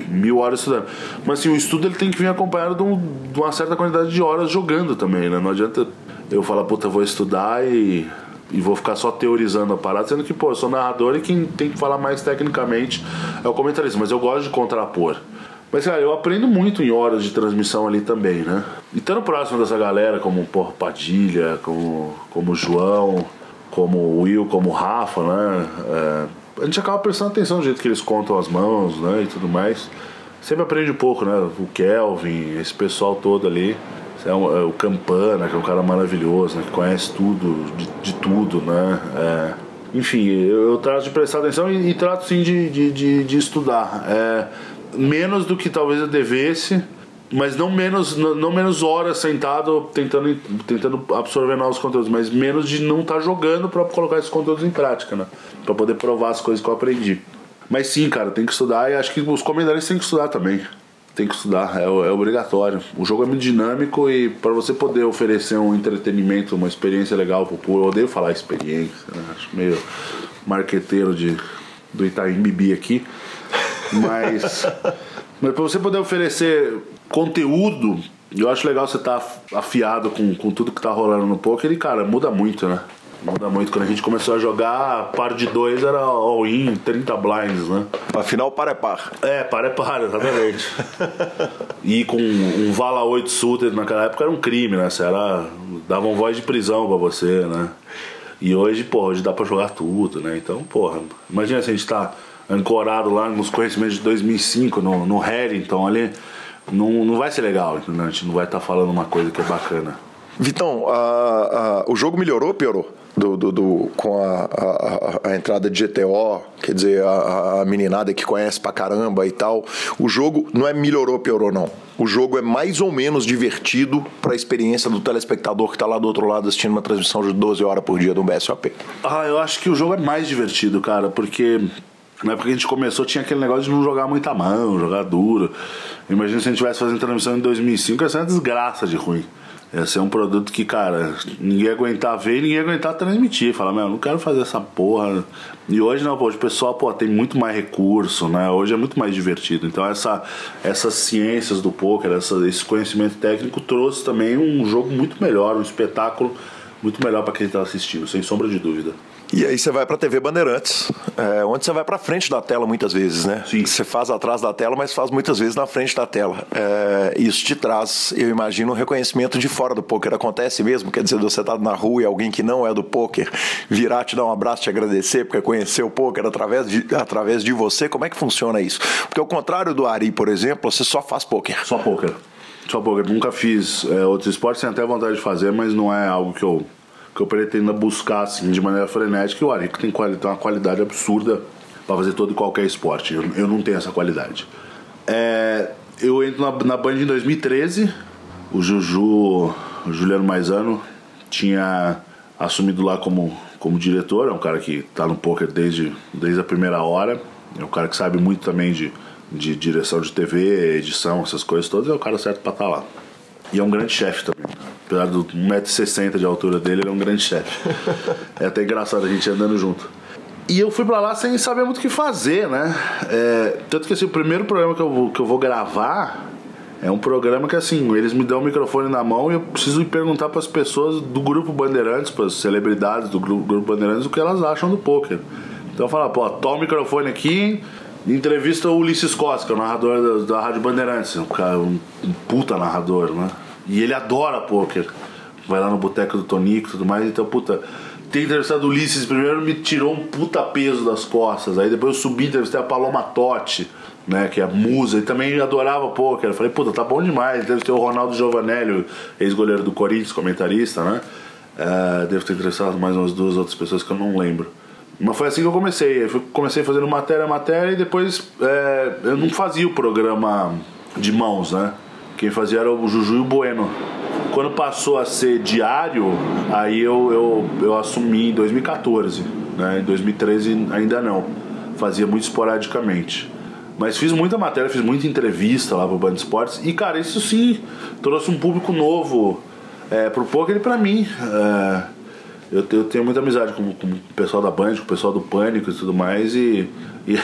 Speaker 4: mil horas estudando. Mas assim, o estudo ele tem que vir acompanhado de, um, de uma certa quantidade de horas jogando também, né? Não adianta eu falar, puta, vou estudar e e vou ficar só teorizando a parada, sendo que, pô, eu sou narrador e quem tem que falar mais tecnicamente é o comentarista, mas eu gosto de contrapor. Mas, cara, eu aprendo muito em horas de transmissão ali também, né? E estando próximo dessa galera, como porra, Padilha, como, como o João, como o Will, como o Rafa, né? É, a gente acaba prestando atenção no jeito que eles contam as mãos, né? E tudo mais. Sempre aprende um pouco, né? O Kelvin, esse pessoal todo ali. É, é o Campana, que é um cara maravilhoso, né? Que conhece tudo, de, de tudo, né? É, enfim, eu, eu, trato de prestar atenção e, e trato sim de, de, de, de estudar. É, menos do que talvez eu devesse, mas não menos, não, não, menos horas sentado tentando, tentando absorver novos conteúdos, mas menos de não estar tá jogando para colocar esses conteúdos em prática, né? Para poder provar as coisas que eu aprendi. Mas sim, cara, tem que estudar e acho que os comentários têm que estudar também tem que estudar, é, é obrigatório. O jogo é muito dinâmico e para você poder oferecer um entretenimento, uma experiência legal pro público, eu odeio falar experiência, né? acho meio marqueteiro de, do Itaim Bibi aqui, mas, mas para você poder oferecer conteúdo, eu acho legal você estar tá afiado com, com tudo que tá rolando no poker e, cara, muda muito, né? Muda muito. Quando a gente começou a jogar, par de dois era all-in, 30 blinds, né?
Speaker 5: Afinal, par é par.
Speaker 4: É, par é par, exatamente. e com um Vala 8 suited naquela época era um crime, né? Você era, davam voz de prisão pra você, né? E hoje, pô, hoje dá pra jogar tudo, né? Então, porra, imagina se a gente tá ancorado lá nos conhecimentos de 2005, no, no Harrington ali, não, não vai ser legal, entendeu? A gente não vai estar tá falando uma coisa que é bacana.
Speaker 5: Vitão, a, a, o jogo melhorou ou piorou? Do, do, do, com a, a, a, entrada de GTO, quer dizer, a, a, meninada que conhece pra caramba e tal. O jogo não é melhorou, piorou, não. O jogo é mais ou menos divertido para a experiência do telespectador que tá lá do outro lado assistindo uma transmissão de 12 horas por dia do BSOP.
Speaker 4: Ah, eu acho que o jogo é mais divertido, cara, porque na época que a gente começou tinha aquele negócio de não jogar muita mão, jogar duro. Imagina se a gente tivesse fazendo transmissão em 2005, ia ser uma desgraça de ruim. Ia ser um produto que, cara, ninguém aguentar ver ninguém aguentar transmitir. Falar, meu, não quero fazer essa porra. E hoje não, pô, o pessoal pô, tem muito mais recurso, né? Hoje é muito mais divertido. Então essa, essas ciências do poker, essa, esse conhecimento técnico trouxe também um jogo muito melhor, um espetáculo muito melhor para quem está assistindo, sem sombra de dúvida.
Speaker 5: E aí você vai para a TV Bandeirantes, é, onde você vai para frente da tela muitas vezes, né?
Speaker 4: Sim.
Speaker 5: Você faz atrás da tela, mas faz muitas vezes na frente da tela. É, isso te traz, eu imagino, um reconhecimento de fora do poker. Acontece mesmo? Quer dizer, você tá na rua e alguém que não é do poker virar te dar um abraço, te agradecer porque conheceu o poker através de, através de você. Como é que funciona isso? Porque ao contrário do Ari, por exemplo, você só faz poker.
Speaker 4: Só poker. Só poker. Nunca fiz é, outros esportes, tenho até vontade de fazer, mas não é algo que eu que eu pretendo buscar assim, de maneira frenética. E o Arico tem, tem uma qualidade absurda para fazer todo e qualquer esporte. Eu, eu não tenho essa qualidade. É, eu entro na, na Band em 2013. O Juju, o Juliano Maisano, tinha assumido lá como, como diretor. É um cara que está no poker desde, desde a primeira hora. É um cara que sabe muito também de, de direção de TV, edição, essas coisas todas. É o cara certo para estar tá lá. E é um grande chefe também. Apesar do 1,60m de altura dele, ele é um grande chefe. é até engraçado a gente andando junto. E eu fui pra lá sem saber muito o que fazer, né? É, tanto que assim, o primeiro programa que eu, vou, que eu vou gravar é um programa que assim, eles me dão o microfone na mão e eu preciso perguntar para as pessoas do grupo Bandeirantes, para as celebridades do grupo, grupo Bandeirantes, o que elas acham do poker. Então eu falo, pô, toma o microfone aqui, entrevista o Ulisses Costa, que é o narrador da, da Rádio Bandeirantes, um, cara, um, um puta narrador, né? E ele adora poker. Vai lá no boteco do Tonico e tudo mais. Então, puta, ter entrevistado o Ulisses primeiro me tirou um puta peso das costas. Aí depois eu subi, entrevistei a Paloma Totti, né, que é a musa, e também adorava. Eu falei, puta, tá bom demais. Ter o Ronaldo Giovanelli, ex-goleiro do Corinthians, comentarista, né? Uh, devo ter entrevistado mais umas duas outras pessoas que eu não lembro. Mas foi assim que eu comecei. Eu comecei fazendo matéria, matéria, e depois é, eu não fazia o programa de mãos, né? Quem fazia era o Juju e o Bueno. Quando passou a ser diário, aí eu, eu, eu assumi em 2014. Né? Em 2013 ainda não. fazia muito esporadicamente. Mas fiz muita matéria, fiz muita entrevista lá pro Band Esportes. E, cara, isso sim trouxe um público novo é, pro poker e pra mim. É, eu, eu, tenho muita amizade com, com, o pessoal da Band, com o pessoal do Pânico e tudo mais. E, e,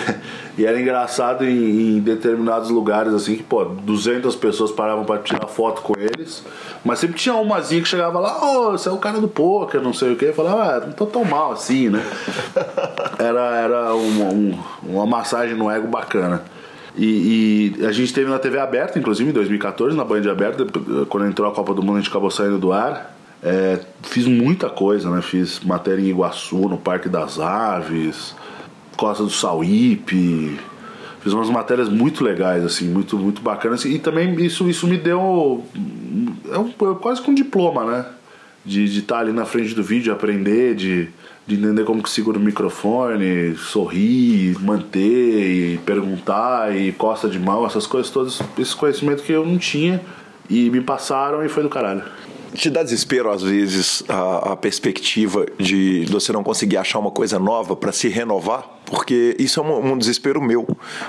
Speaker 4: e era engraçado em, em, determinados lugares, assim, que, pô, 200 pessoas paravam para tirar foto com eles. Mas sempre tinha umazinha que chegava lá, ô, oh, você é o cara do poker, não sei o que. Eu falava, ah, não tô tão mal assim, né? Era, era uma, um, uma massagem no ego bacana. E, e, a gente teve na TV aberta, inclusive em 2014, na Band aberta, quando entrou a Copa do Mundo, a gente acabou saindo do ar. É, fiz muita coisa, né? Fiz matéria em Iguaçu, no Parque das Aves, Costa do Sauípe. Fiz umas matérias muito legais, assim, muito, muito bacanas. E também isso, isso me deu. É, um, é quase que um diploma, né? De estar tá ali na frente do vídeo, aprender, de, de entender como que segura o microfone, sorrir, manter, e perguntar, e costa de mão, essas coisas todas, esse conhecimento que eu não tinha e me passaram e foi do caralho.
Speaker 5: Te dá desespero, às vezes, a, a perspectiva de você não conseguir achar uma coisa nova para se renovar? Porque isso é um, um, desespero meu.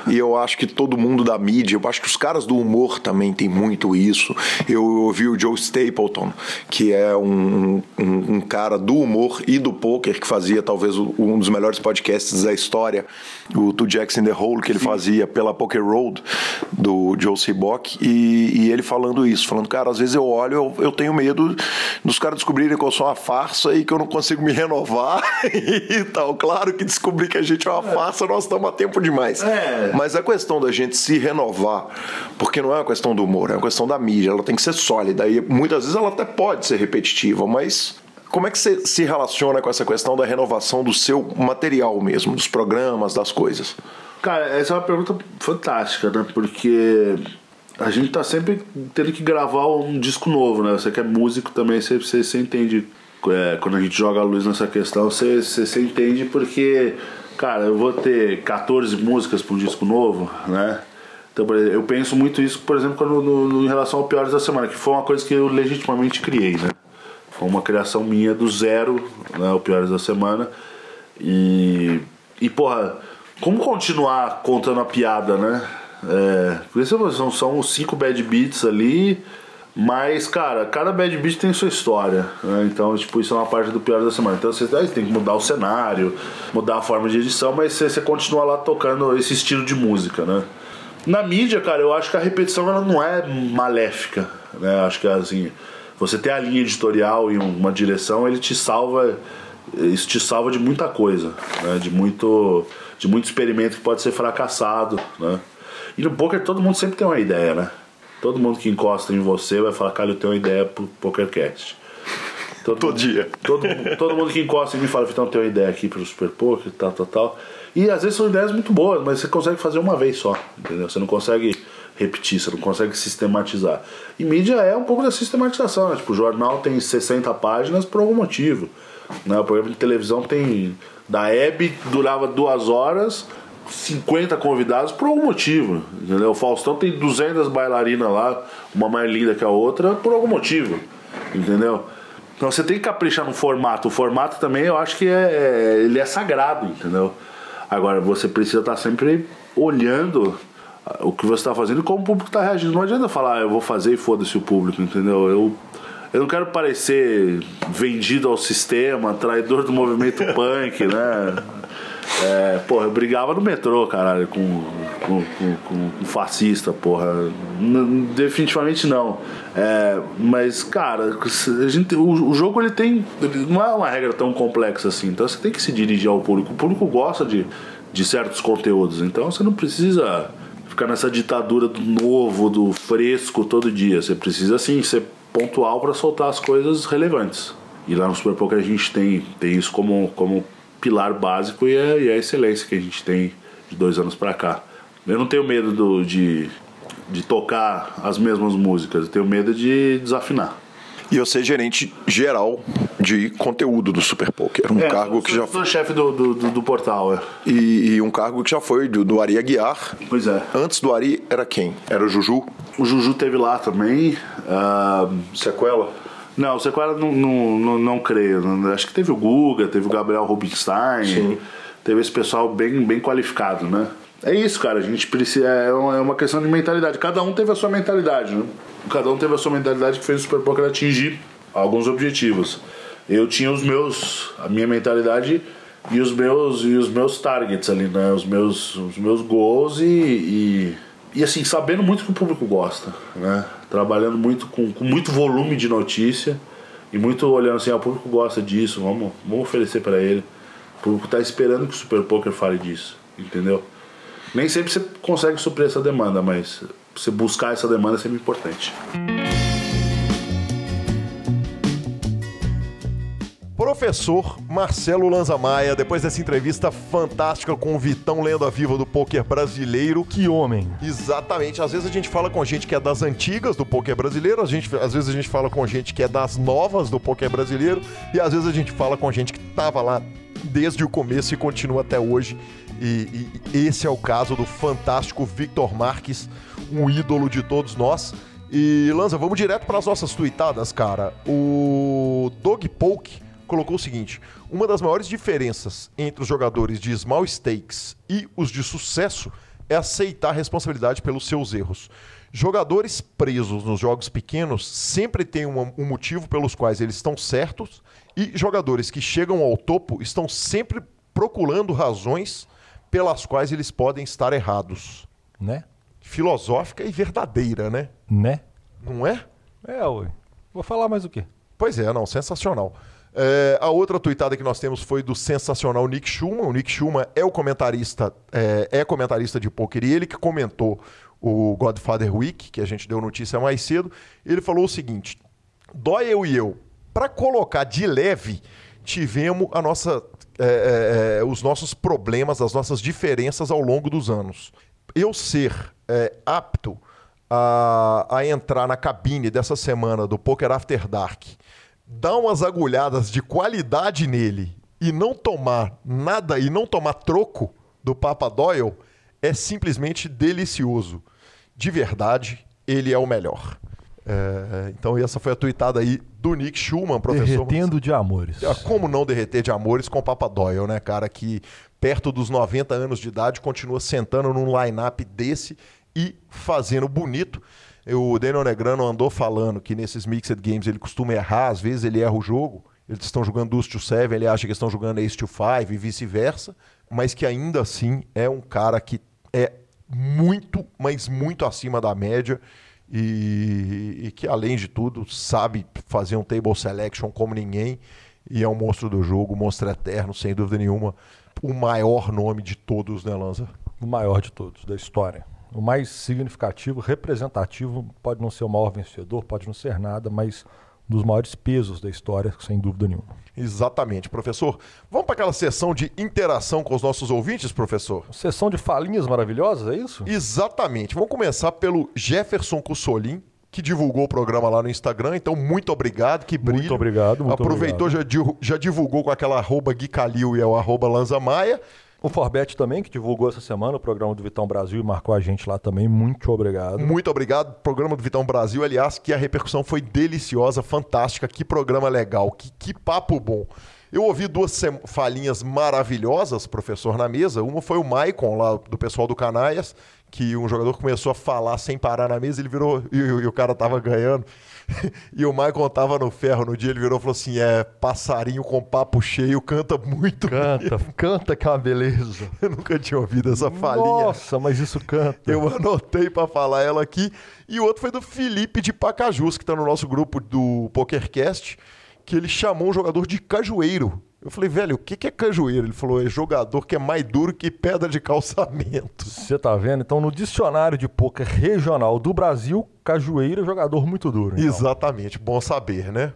Speaker 5: E eu acho que todo mundo da mídia, eu acho que os caras do humor também tem muito isso. Eu ouvi o Joe Stapleton, que é um, um, um cara do humor e do poker, que fazia talvez um dos melhores podcasts da história, o Two Jacks in the Hole, que ele fazia pela Poker Road, do Joe Seabock, e, e ele falando isso, falando, cara, às vezes eu olho, eu, eu tenho medo dos caras descobrirem que eu sou uma farsa e que eu não consigo me renovar e tal. Claro que descobrir que a gente é uma é. farsa, nós estamos a tempo demais. É. Mas a questão da gente se renovar, porque não é uma questão do humor, é uma questão da mídia, ela tem que ser sólida. E muitas vezes ela até pode ser repetitiva, mas como é que você se relaciona com essa questão da renovação do seu material mesmo, dos programas, das coisas?
Speaker 4: Cara, essa é uma pergunta fantástica, né? Porque a gente tá sempre tendo que gravar um disco novo, né? Você que é músico também, você, você, você entende. É, quando a gente joga a luz nessa questão, você, você, você entende porque cara, eu vou ter 14 músicas para um disco novo, né? Então, eu penso muito isso, por exemplo, quando, no, no, em relação ao Piores da Semana, que foi uma coisa que eu legitimamente criei, né? Foi uma criação minha do zero, né? O Piores da Semana. E, e porra, como continuar contando a piada, né? É, porque são, são cinco bad beats ali mas, cara, cada bad beat tem sua história. Né? Então, tipo, isso é uma parte do pior da semana. Então, você tem que mudar o cenário, mudar a forma de edição, mas você, você continua lá tocando esse estilo de música, né? Na mídia, cara, eu acho que a repetição ela não é maléfica, né? Acho que assim, você ter a linha editorial e uma direção, ele te salva, isso te salva de muita coisa, né? De muito, de muito experimento que pode ser fracassado, né? E no poker todo mundo sempre tem uma ideia, né? Todo mundo que encosta em você vai falar, cara, eu tenho uma ideia pro PokerCast.
Speaker 5: Todo, todo dia.
Speaker 4: Todo, todo mundo que encosta em mim fala, então, eu tenho uma ideia aqui pro Super Poker, tal, tal, tal. E às vezes são ideias muito boas, mas você consegue fazer uma vez só, entendeu? Você não consegue repetir, você não consegue sistematizar. E mídia é um pouco da sistematização, né? Tipo, o jornal tem 60 páginas por algum motivo. Né? O programa de televisão tem. Da Hebe durava duas horas, 50 convidados por algum motivo. Entendeu? O Faustão tem 200 bailarinas lá, uma mais linda que a outra, por algum motivo. Entendeu? Então você tem que caprichar no formato. O formato também eu acho que é, é ele é sagrado, entendeu? Agora você precisa estar sempre olhando o que você está fazendo e como o público está reagindo. Não adianta falar, ah, eu vou fazer e foda-se o público, entendeu? Eu, eu não quero parecer vendido ao sistema, traidor do movimento punk, né? É, porra, eu brigava no metrô, caralho, com, com, com, com fascista, porra. N definitivamente não. É, mas, cara, a gente, o, o, jogo ele tem. Não é uma regra tão complexa assim. Então você tem que se dirigir ao público. O público gosta de, de certos conteúdos. Então você não precisa ficar nessa ditadura do novo, do fresco todo dia. Você precisa, assim, ser pontual para soltar as coisas relevantes. E lá no Super Poker a gente tem, tem isso como, como pilar básico e a, e a excelência que a gente tem de dois anos para cá. Eu não tenho medo do, de, de tocar as mesmas músicas, eu tenho medo de desafinar.
Speaker 5: E você é gerente geral de conteúdo do Super Poker. Um é, cargo que já
Speaker 4: foi. chefe do, do, do, portal, é.
Speaker 5: E, e, um cargo que já foi do, do Ari Aguiar.
Speaker 4: Pois é.
Speaker 5: Antes do Ari era quem? Era o Juju?
Speaker 4: O Juju teve lá também. Uh...
Speaker 5: Sequela?
Speaker 4: Não, o Sequela não, não, não, não creio. Acho que teve o Guga, teve o Gabriel Rubinstein. Sim. teve esse pessoal bem, bem qualificado, né? É isso, cara. A gente precisa. É uma, é uma questão de mentalidade. Cada um teve a sua mentalidade, né? Cada um teve a sua mentalidade que fez o Super Poker atingir alguns objetivos. Eu tinha os meus, a minha mentalidade e os meus e os meus targets ali, né? Os meus, os meus goals e, e, e assim sabendo muito que o público gosta, né? Trabalhando muito com, com muito volume de notícia e muito olhando assim, ah, o público gosta disso, vamos, vamos oferecer para ele. O público está esperando que o Super Poker fale disso, entendeu? Nem sempre você consegue suprir essa demanda, mas você buscar essa demanda é sempre importante.
Speaker 1: Professor Marcelo Lanza Maia, depois dessa entrevista fantástica com o Vitão Lenda Viva do poker brasileiro.
Speaker 2: Que homem.
Speaker 1: Exatamente. Às vezes a gente fala com gente que é das antigas do poker brasileiro, a gente, às vezes a gente fala com gente que é das novas do poker brasileiro, e às vezes a gente fala com gente que tava lá desde o começo e continua até hoje. E, e esse é o caso do fantástico Victor Marques, um ídolo de todos nós. E Lanza, vamos direto para as nossas tuitadas, cara. O Dog Poke colocou o seguinte: uma das maiores diferenças entre os jogadores de small stakes e os de sucesso é aceitar a responsabilidade pelos seus erros. Jogadores presos nos jogos pequenos sempre têm um, um motivo pelos quais eles estão certos, e jogadores que chegam ao topo estão sempre procurando razões pelas quais eles podem estar errados.
Speaker 2: Né?
Speaker 1: Filosófica e verdadeira, né?
Speaker 2: Né?
Speaker 1: Não é?
Speaker 2: É, ui. Vou falar mais o quê?
Speaker 1: Pois é, não, sensacional. É, a outra tuitada que nós temos foi do sensacional Nick Schumann. O Nick Schumann é o comentarista, é, é comentarista de poker e ele que comentou o Godfather Week, que a gente deu notícia mais cedo. Ele falou o seguinte: Doyle e eu, para colocar de leve, tivemos a nossa é, é, os nossos problemas, as nossas diferenças ao longo dos anos. Eu ser é, apto a, a, entrar na cabine dessa semana do Poker After Dark, dar umas agulhadas de qualidade nele e não tomar nada e não tomar troco do Papa Doyle é simplesmente delicioso. De verdade, ele é o melhor. É, então essa foi a tuitada aí do Nick Schumann, professor.
Speaker 2: Derretendo de amores.
Speaker 1: Ah, como não derreter de amores com o Papa Doyle, né, cara? Que perto dos 90 anos de idade continua sentando num line-up desse e fazendo bonito. O Daniel Negrano andou falando que nesses Mixed Games ele costuma errar, às vezes ele erra o jogo. Eles estão jogando Deuce to Seven, ele acha que estão jogando Ace to Five e vice-versa, mas que ainda assim é um cara que é muito, mas muito acima da média e, e, que, além de tudo, sabe fazer um table selection como ninguém e é um monstro do jogo, um monstro eterno, sem dúvida nenhuma. O maior nome de todos, né, Lanza?
Speaker 2: O maior de todos, da história. O mais significativo, representativo, pode não ser o maior vencedor, pode não ser nada, mas dos maiores pesos da história, sem dúvida nenhuma.
Speaker 1: Exatamente, professor. Vamos para aquela sessão de interação com os nossos ouvintes, professor?
Speaker 2: Sessão de falinhas maravilhosas, é isso?
Speaker 1: Exatamente. Vamos começar pelo Jefferson Cussolin, que divulgou o programa lá no Instagram. Então, muito obrigado, que brilho.
Speaker 2: Muito obrigado. Muito
Speaker 1: Aproveitou,
Speaker 2: obrigado.
Speaker 1: Já, já divulgou com aquela arroba Gui Calil e é o arroba Lanza Maia.
Speaker 2: O Forbet também, que divulgou essa semana o programa do Vitão Brasil e marcou a gente lá também. Muito obrigado.
Speaker 1: Muito obrigado. Programa do Vitão Brasil, aliás, que a repercussão foi deliciosa, fantástica. Que programa legal, que, que papo bom. Eu ouvi duas falinhas maravilhosas, professor, na mesa. Uma foi o Maicon, lá do pessoal do Canaias, que um jogador começou a falar sem parar na mesa, ele virou e, e o cara tava ganhando. e o Michael tava no ferro no dia, ele virou e falou assim: é, passarinho com papo cheio, canta muito.
Speaker 2: Canta, canta que é uma beleza.
Speaker 1: Eu nunca tinha ouvido essa falinha.
Speaker 2: Nossa, mas isso canta.
Speaker 1: Eu anotei para falar ela aqui. E o outro foi do Felipe de Pacajus, que tá no nosso grupo do PokerCast, que ele chamou um jogador de cajueiro. Eu falei, velho, o que é cajueiro? Ele falou, é jogador que é mais duro que pedra de calçamento.
Speaker 2: Você tá vendo? Então, no dicionário de poker regional do Brasil, cajueiro é jogador muito duro. Então.
Speaker 1: Exatamente, bom saber, né?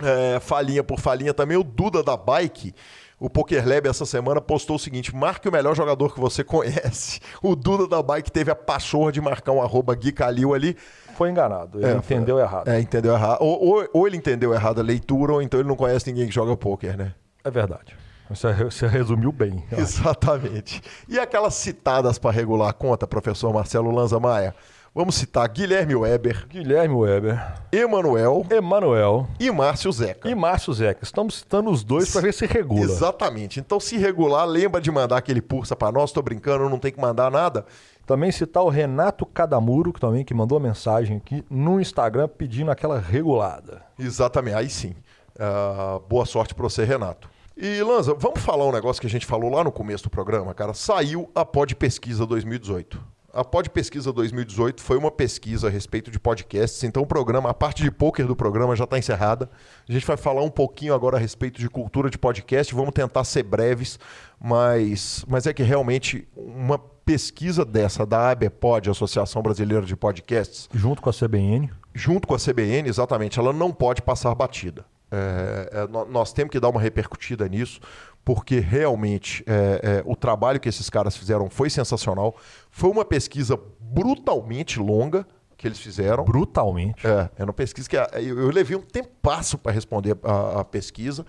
Speaker 1: É, falinha por falinha também, o Duda da Bike. O Poker Lab essa semana postou o seguinte: marque o melhor jogador que você conhece. O Duda da Bike teve a pachorra de marcar um arroba Gui Calil ali.
Speaker 2: Foi enganado, ele é, entendeu
Speaker 1: foi,
Speaker 2: errado.
Speaker 1: É, entendeu errado. Ou, ou, ou ele entendeu errado a leitura, ou então ele não conhece ninguém que joga poker, né?
Speaker 2: É verdade. Você, você resumiu bem.
Speaker 1: Exatamente. E aquelas citadas para regular a conta, professor Marcelo Lanza Maia? Vamos citar Guilherme Weber,
Speaker 2: Guilherme Weber,
Speaker 1: Emanuel
Speaker 2: Emanuel
Speaker 1: e Márcio Zeca.
Speaker 2: e Márcio Zeca. Estamos citando os dois para ver se regula.
Speaker 1: Exatamente. Então, se regular, lembra de mandar aquele pulsa pra nós. Tô brincando, não tem que mandar nada.
Speaker 2: Também citar o Renato Cadamuro, que também que mandou uma mensagem aqui no Instagram pedindo aquela regulada.
Speaker 1: Exatamente, aí sim. Ah, boa sorte pra você, Renato. E, Lanza, vamos falar um negócio que a gente falou lá no começo do programa, cara. Saiu a Pod Pesquisa 2018. A Pod Pesquisa 2018 foi uma pesquisa a respeito de podcasts, então o programa, a parte de poker do programa já está encerrada. A gente vai falar um pouquinho agora a respeito de cultura de podcast, vamos tentar ser breves, mas, mas é que realmente uma pesquisa dessa da ABPOD, Associação Brasileira de Podcasts,
Speaker 2: Junto com a CBN.
Speaker 1: junto com a CBN, exatamente, ela não pode passar batida. É, é, nó- nós temos que dar uma repercutida nisso, porque realmente é, é, o trabalho que esses caras fizeram foi sensacional. Foi uma pesquisa brutalmente longa que eles fizeram.
Speaker 2: Brutalmente.
Speaker 1: É, é uma pesquisa que a- eu, eu levei um tempasso para responder a, a pesquisa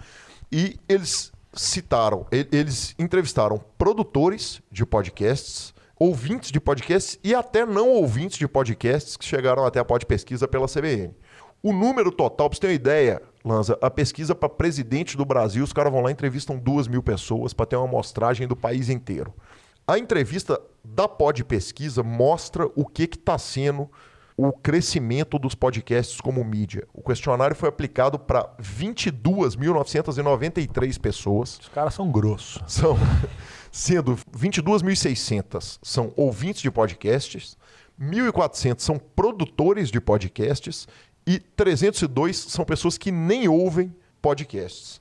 Speaker 1: e eles citaram, eles entrevistaram produtores de podcasts, ouvintes de podcasts e até não ouvintes de podcasts que chegaram até a pod pesquisa pela CBN. O número total, para você ter uma ideia, Lanza, a pesquisa para presidente do Brasil, os caras vão lá e entrevistam duas mil pessoas para ter uma amostragem do país inteiro. A entrevista da Pod Pesquisa mostra o que está sendo o crescimento dos podcasts como mídia. O questionário foi aplicado para 22.993 pessoas.
Speaker 2: Os caras são grossos.
Speaker 1: São, sendo 22.600 são ouvintes de podcasts, 1.400 são produtores de podcasts e 302 são pessoas que nem ouvem podcasts.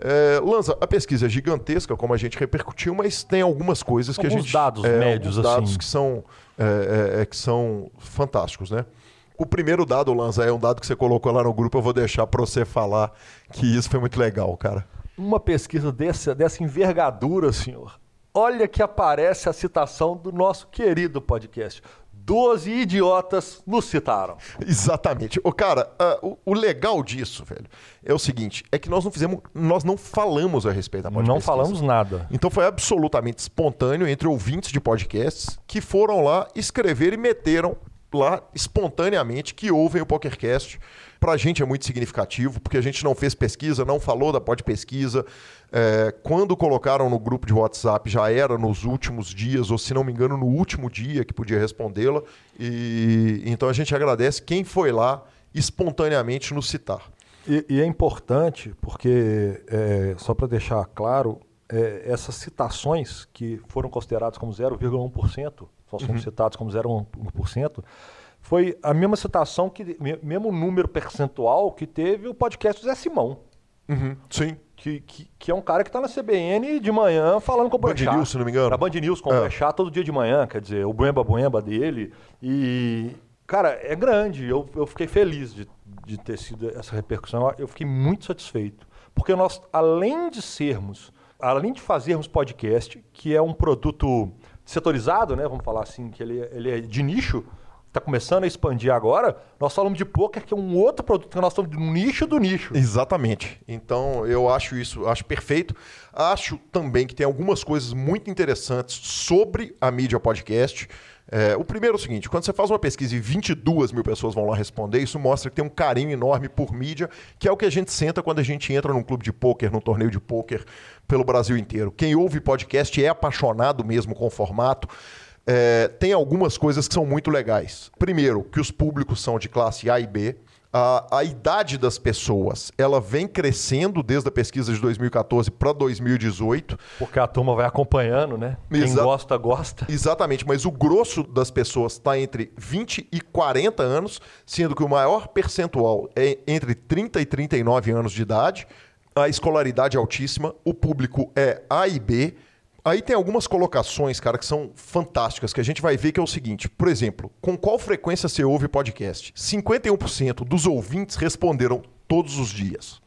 Speaker 1: É, Lanza, a pesquisa é gigantesca, como a gente repercutiu, mas tem algumas coisas que a
Speaker 2: Alguns
Speaker 1: gente.
Speaker 2: dados
Speaker 1: é,
Speaker 2: médios,
Speaker 1: alguns dados
Speaker 2: assim.
Speaker 1: que são, é, é, é, que são fantásticos, né? O primeiro dado, Lanza, é um dado que você colocou lá no grupo, eu vou deixar para você falar que isso foi muito legal, cara.
Speaker 2: Uma pesquisa dessa, dessa envergadura, senhor. Olha que aparece a citação do nosso querido podcast. Doze idiotas nos citaram.
Speaker 1: Exatamente. O cara, ah, o, o legal disso, velho, é o seguinte, é que nós não fizemos, nós não falamos a respeito da
Speaker 2: Não
Speaker 1: podcast.
Speaker 2: falamos nada.
Speaker 1: Então foi absolutamente espontâneo entre ouvintes de podcasts que foram lá escrever e meteram lá espontaneamente que ouvem o PokerCast. Pra gente é muito significativo, porque a gente não fez pesquisa, não falou da pod pesquisa. É, quando colocaram no grupo de WhatsApp, já era nos últimos dias, ou se não me engano, no último dia que podia respondê-la. E então a gente agradece quem foi lá espontaneamente nos citar.
Speaker 2: E, e é importante, porque, é, só para deixar claro, é, essas citações que foram consideradas como 0,1%, só
Speaker 1: Uhum.
Speaker 2: somos citados como 0,1%, foi a mesma citação, que me- mesmo número percentual que teve o podcast do Zé Simão,
Speaker 1: Sim.
Speaker 2: que, que, que é um cara que está na CBN de manhã falando com o
Speaker 1: Band. News, se não me engano.
Speaker 2: Na Band News com o
Speaker 1: É.
Speaker 2: Boechat todo dia de manhã, quer dizer, o Buemba Buemba dele. E, cara, é grande. Eu, eu fiquei feliz de, de ter sido essa repercussão. Eu fiquei muito satisfeito. Porque nós, além de sermos, além de fazermos podcast, que é um produto setorizado, né? Vamos falar assim, que ele, ele é de nicho, está começando a expandir agora, nós falamos de poker, que é um outro produto que nós estamos no nicho do nicho.
Speaker 1: Exatamente. Então eu acho isso, acho perfeito. Acho também que tem algumas coisas muito interessantes sobre a mídia podcast. É, o primeiro é o seguinte: quando você faz uma pesquisa e 22 mil pessoas vão lá responder, isso mostra que tem um carinho enorme por mídia, que é o que a gente senta quando a gente entra num clube de pôquer, num torneio de pôquer pelo Brasil inteiro. Quem ouve podcast é apaixonado mesmo com o formato. É, tem algumas coisas que são muito legais. Primeiro, que os públicos são de classe A e B. A, a idade das pessoas ela vem crescendo desde a pesquisa de 2014 para 2018.
Speaker 2: Porque a turma vai acompanhando, né? Quem
Speaker 1: Exa-
Speaker 2: gosta, gosta.
Speaker 1: Exatamente, mas o grosso das pessoas está entre 20 e 40 anos, sendo que o maior percentual é entre 30 e 39 anos de idade. A escolaridade é altíssima, o público é A e B. Aí tem algumas colocações, cara, que são fantásticas, que a gente vai ver que é o seguinte. Por exemplo, com qual frequência você ouve podcast? 51% dos ouvintes responderam todos os dias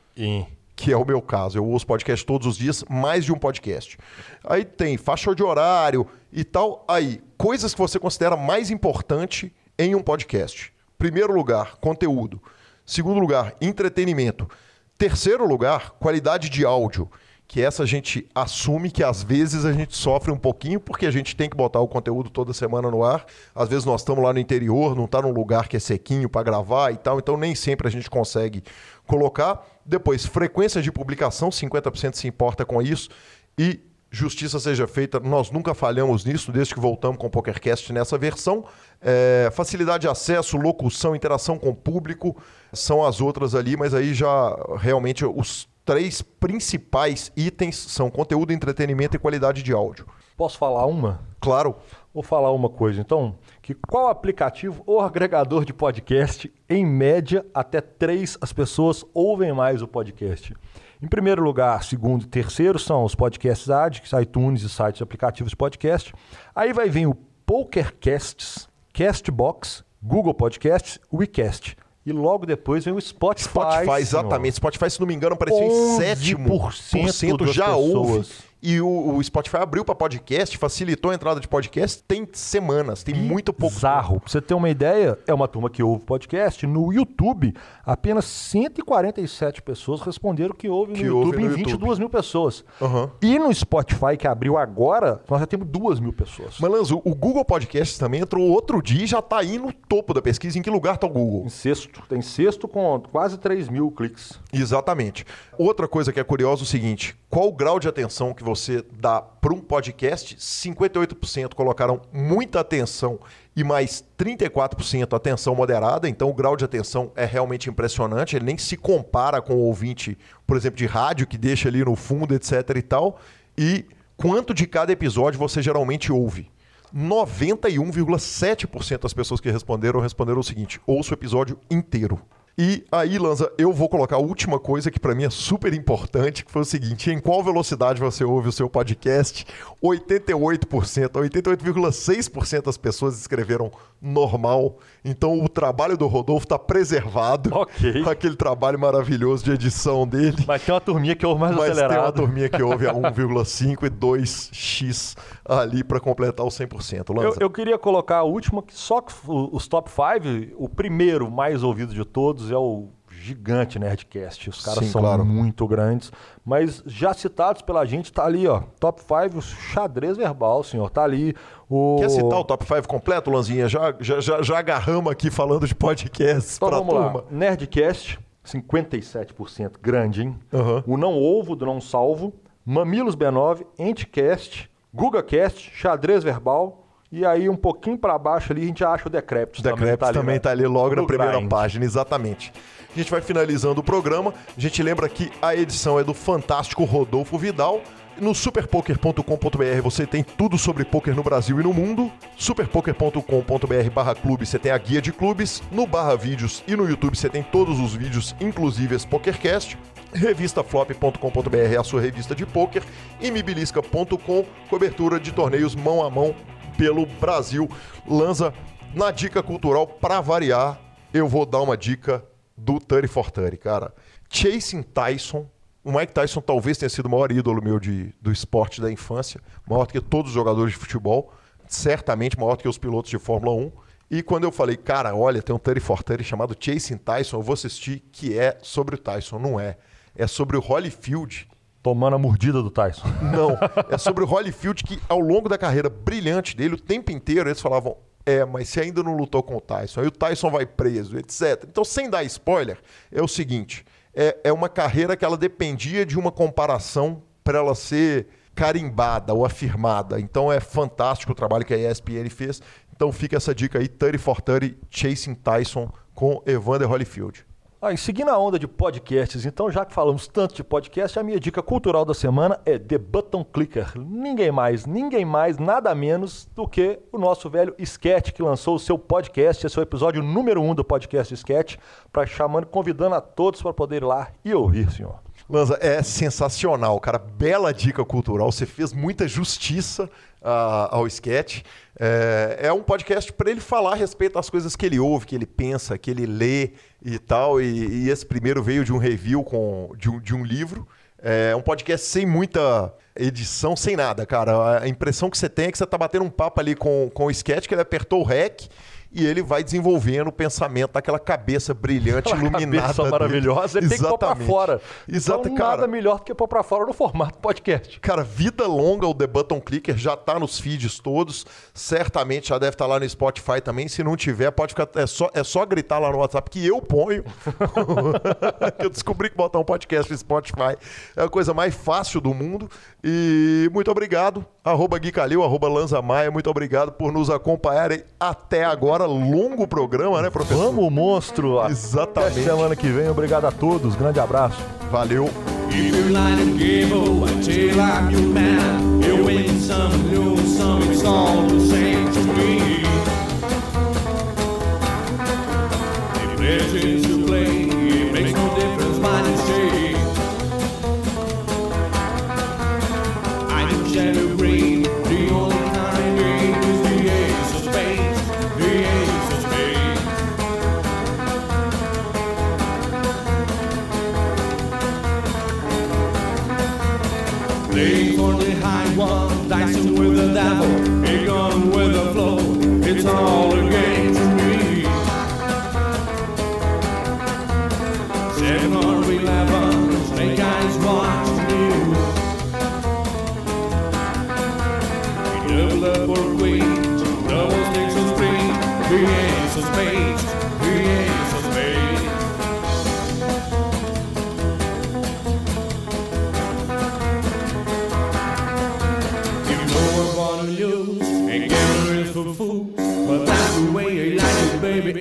Speaker 1: que é o meu caso. Eu ouço podcast todos os dias, mais de um podcast. Aí tem faixa de horário e tal. Aí, coisas que você considera mais importante em um podcast. Primeiro lugar, conteúdo. Segundo lugar, entretenimento. Terceiro lugar, qualidade de áudio. Que essa a gente assume que às vezes a gente sofre um pouquinho porque a gente tem que botar o conteúdo toda semana no ar. Às vezes nós estamos lá no interior, não está num lugar que é sequinho para gravar e tal, então nem sempre a gente consegue colocar. Depois, frequência de publicação, 50% se importa com isso. E justiça seja feita, nós nunca falhamos nisso desde que voltamos com o PokerCast nessa versão. É, facilidade de acesso, locução, interação com o público são as outras ali, mas aí já realmente os três principais itens são conteúdo, entretenimento e qualidade de áudio.
Speaker 2: Posso falar uma?
Speaker 1: Claro.
Speaker 2: Vou falar uma coisa então, que qual aplicativo ou agregador de podcast, em média, até três as pessoas ouvem mais o podcast? Em primeiro lugar, segundo e terceiro são os podcasts Adix, iTunes e sites aplicativos de podcast. Aí vai vir o PokerCasts, Castbox, Google Podcasts, WeCast. E logo depois vem o Spotify.
Speaker 1: Spotify, exatamente. Spotify, se não me engano, apareceu em sétimo por cento já pessoas. ouve. E o, o Spotify abriu para podcast, facilitou a entrada de podcast. Tem semanas, tem muito pouco.
Speaker 2: Bizarro. Pra você ter uma ideia, é uma turma que ouve podcast. No YouTube, apenas 147 pessoas responderam que ouve que no ouve YouTube no em 22 YouTube. mil pessoas. Uhum. E no Spotify, que abriu agora, nós já temos 2 mil pessoas.
Speaker 1: Malanzo, o Google Podcast também entrou outro dia e já está aí no topo da pesquisa. Em que lugar está o Google?
Speaker 2: Em sexto. Tem sexto com quase 3 mil cliques.
Speaker 1: Exatamente. Outra coisa que é curiosa é o seguinte: qual o grau de atenção que você você dá para um podcast, 58% colocaram muita atenção e mais 34% atenção moderada. Então o grau de atenção é realmente impressionante. Ele nem se compara com o ouvinte, por exemplo, de rádio que deixa ali no fundo, etc. e tal. E quanto de cada episódio você geralmente ouve? 91,7% das pessoas que responderam responderam o seguinte: ouço o episódio inteiro. E aí, Lanza, eu vou colocar a última coisa que para mim é super importante, que foi o seguinte: em qual velocidade você ouve o seu podcast? 88%, 88,6% das pessoas escreveram normal. Então o trabalho do Rodolfo está preservado.
Speaker 2: Ok.
Speaker 1: Aquele trabalho maravilhoso de edição dele.
Speaker 2: Mas tem uma turminha que ouve mais Mas acelerado.
Speaker 1: Mas tem uma turminha que ouve a 1,5 e 2x ali para completar o 100%.
Speaker 2: Lanza. Eu, eu queria colocar a última, que só que os top 5, o primeiro mais ouvido de todos é o gigante Nerdcast. Os caras Sim, são claro. muito grandes. Mas já citados pela gente, tá ali, ó. Top 5, xadrez verbal, senhor. Tá ali o.
Speaker 1: Quer citar o top 5 completo, Lanzinha? Já, já, já, já agarramos aqui falando de podcasts então, pra vamos turma. Lá.
Speaker 2: Nerdcast, 57%. Grande, hein? Uhum. O Não Ovo do Não Salvo. Mamilos B9, Entcast, GugaCast, Xadrez Verbal. E aí, um pouquinho para baixo ali, a gente acha o Decrepit.
Speaker 1: O Decrepit também, tá ali, também né? tá ali logo na primeira grind. página, exatamente. A gente vai finalizando o programa. A gente lembra que a edição é do fantástico Rodolfo Vidal. No superpoker.com.br você tem tudo sobre poker no Brasil e no mundo. superpoker.com.br barra clube você tem a guia de clubes. No barra vídeos e no YouTube você tem todos os vídeos, inclusive esse PokerCast. Revistaflop.com.br é a sua revista de poker. E mibilisca.com, cobertura de torneios mão a mão pelo Brasil. Lanza, na dica cultural, para variar, eu vou dar uma dica do 30 for 30, cara. Chasing Tyson. O Mike Tyson talvez tenha sido o maior ídolo meu de, do esporte da infância, maior do que todos os jogadores de futebol, certamente maior do que os pilotos de Fórmula 1. E quando eu falei, cara, olha, tem um 30 for 30 chamado Chasing Tyson, eu vou assistir, que é sobre o Tyson. Não é. É sobre o Holyfield.
Speaker 2: Tomando a mordida do Tyson.
Speaker 1: Não. É sobre o Holyfield que, ao longo da carreira brilhante dele, o tempo inteiro eles falavam: é, mas se ainda não lutou com o Tyson, aí o Tyson vai preso, etc. Então, sem dar spoiler, é o seguinte: é, é uma carreira que ela dependia de uma comparação para ela ser carimbada ou afirmada. Então é fantástico o trabalho que a ESPN fez. Então fica essa dica aí, 30 for 30, Chasing Tyson com Evander Holyfield.
Speaker 2: Seguindo a onda de podcasts, então, já que falamos tanto de podcast, a minha dica cultural da semana é The Button Clicker. Ninguém mais, ninguém mais, nada menos do que o nosso velho Sketch, que lançou o seu podcast, esse é o episódio número um do podcast Sketch, para chamando, convidando a todos para poder ir lá e ouvir, senhor.
Speaker 1: Lanza, é sensacional, cara. Bela dica cultural. Você fez muita justiça uh, ao sketch. É, é um podcast para ele falar a respeito das coisas que ele ouve, que ele pensa, que ele lê e tal. E, e esse primeiro veio de um review com, de, um, de um livro. É um podcast sem muita edição, sem nada, cara. A impressão que você tem é que você tá batendo um papo ali com, com o sketch, que ele apertou o REC e ele vai desenvolvendo o pensamento daquela cabeça brilhante,
Speaker 2: Aquela
Speaker 1: iluminada.
Speaker 2: cabeça
Speaker 1: dele.
Speaker 2: maravilhosa, ele tem que pôr pra
Speaker 1: Exatamente.
Speaker 2: fora.
Speaker 1: Exato,
Speaker 2: então,
Speaker 1: cara.
Speaker 2: nada melhor do que pôr pra fora no formato podcast.
Speaker 1: Cara, vida longa o The Button Clicker já tá nos feeds todos. Certamente já deve estar lá no Spotify também. Se não tiver, pode ficar. É só, é só gritar lá no WhatsApp que eu ponho. eu descobri que botar um podcast no Spotify é a coisa mais fácil do mundo. E muito obrigado. Arroba Gui Calil, arroba Lanza Maia, muito obrigado por nos acompanharem até agora. Longo programa, né, professor?
Speaker 2: Vamos, monstro! Até
Speaker 1: Exatamente.
Speaker 2: semana que vem. Obrigado a todos. Grande abraço.
Speaker 1: Valeu.
Speaker 6: If you line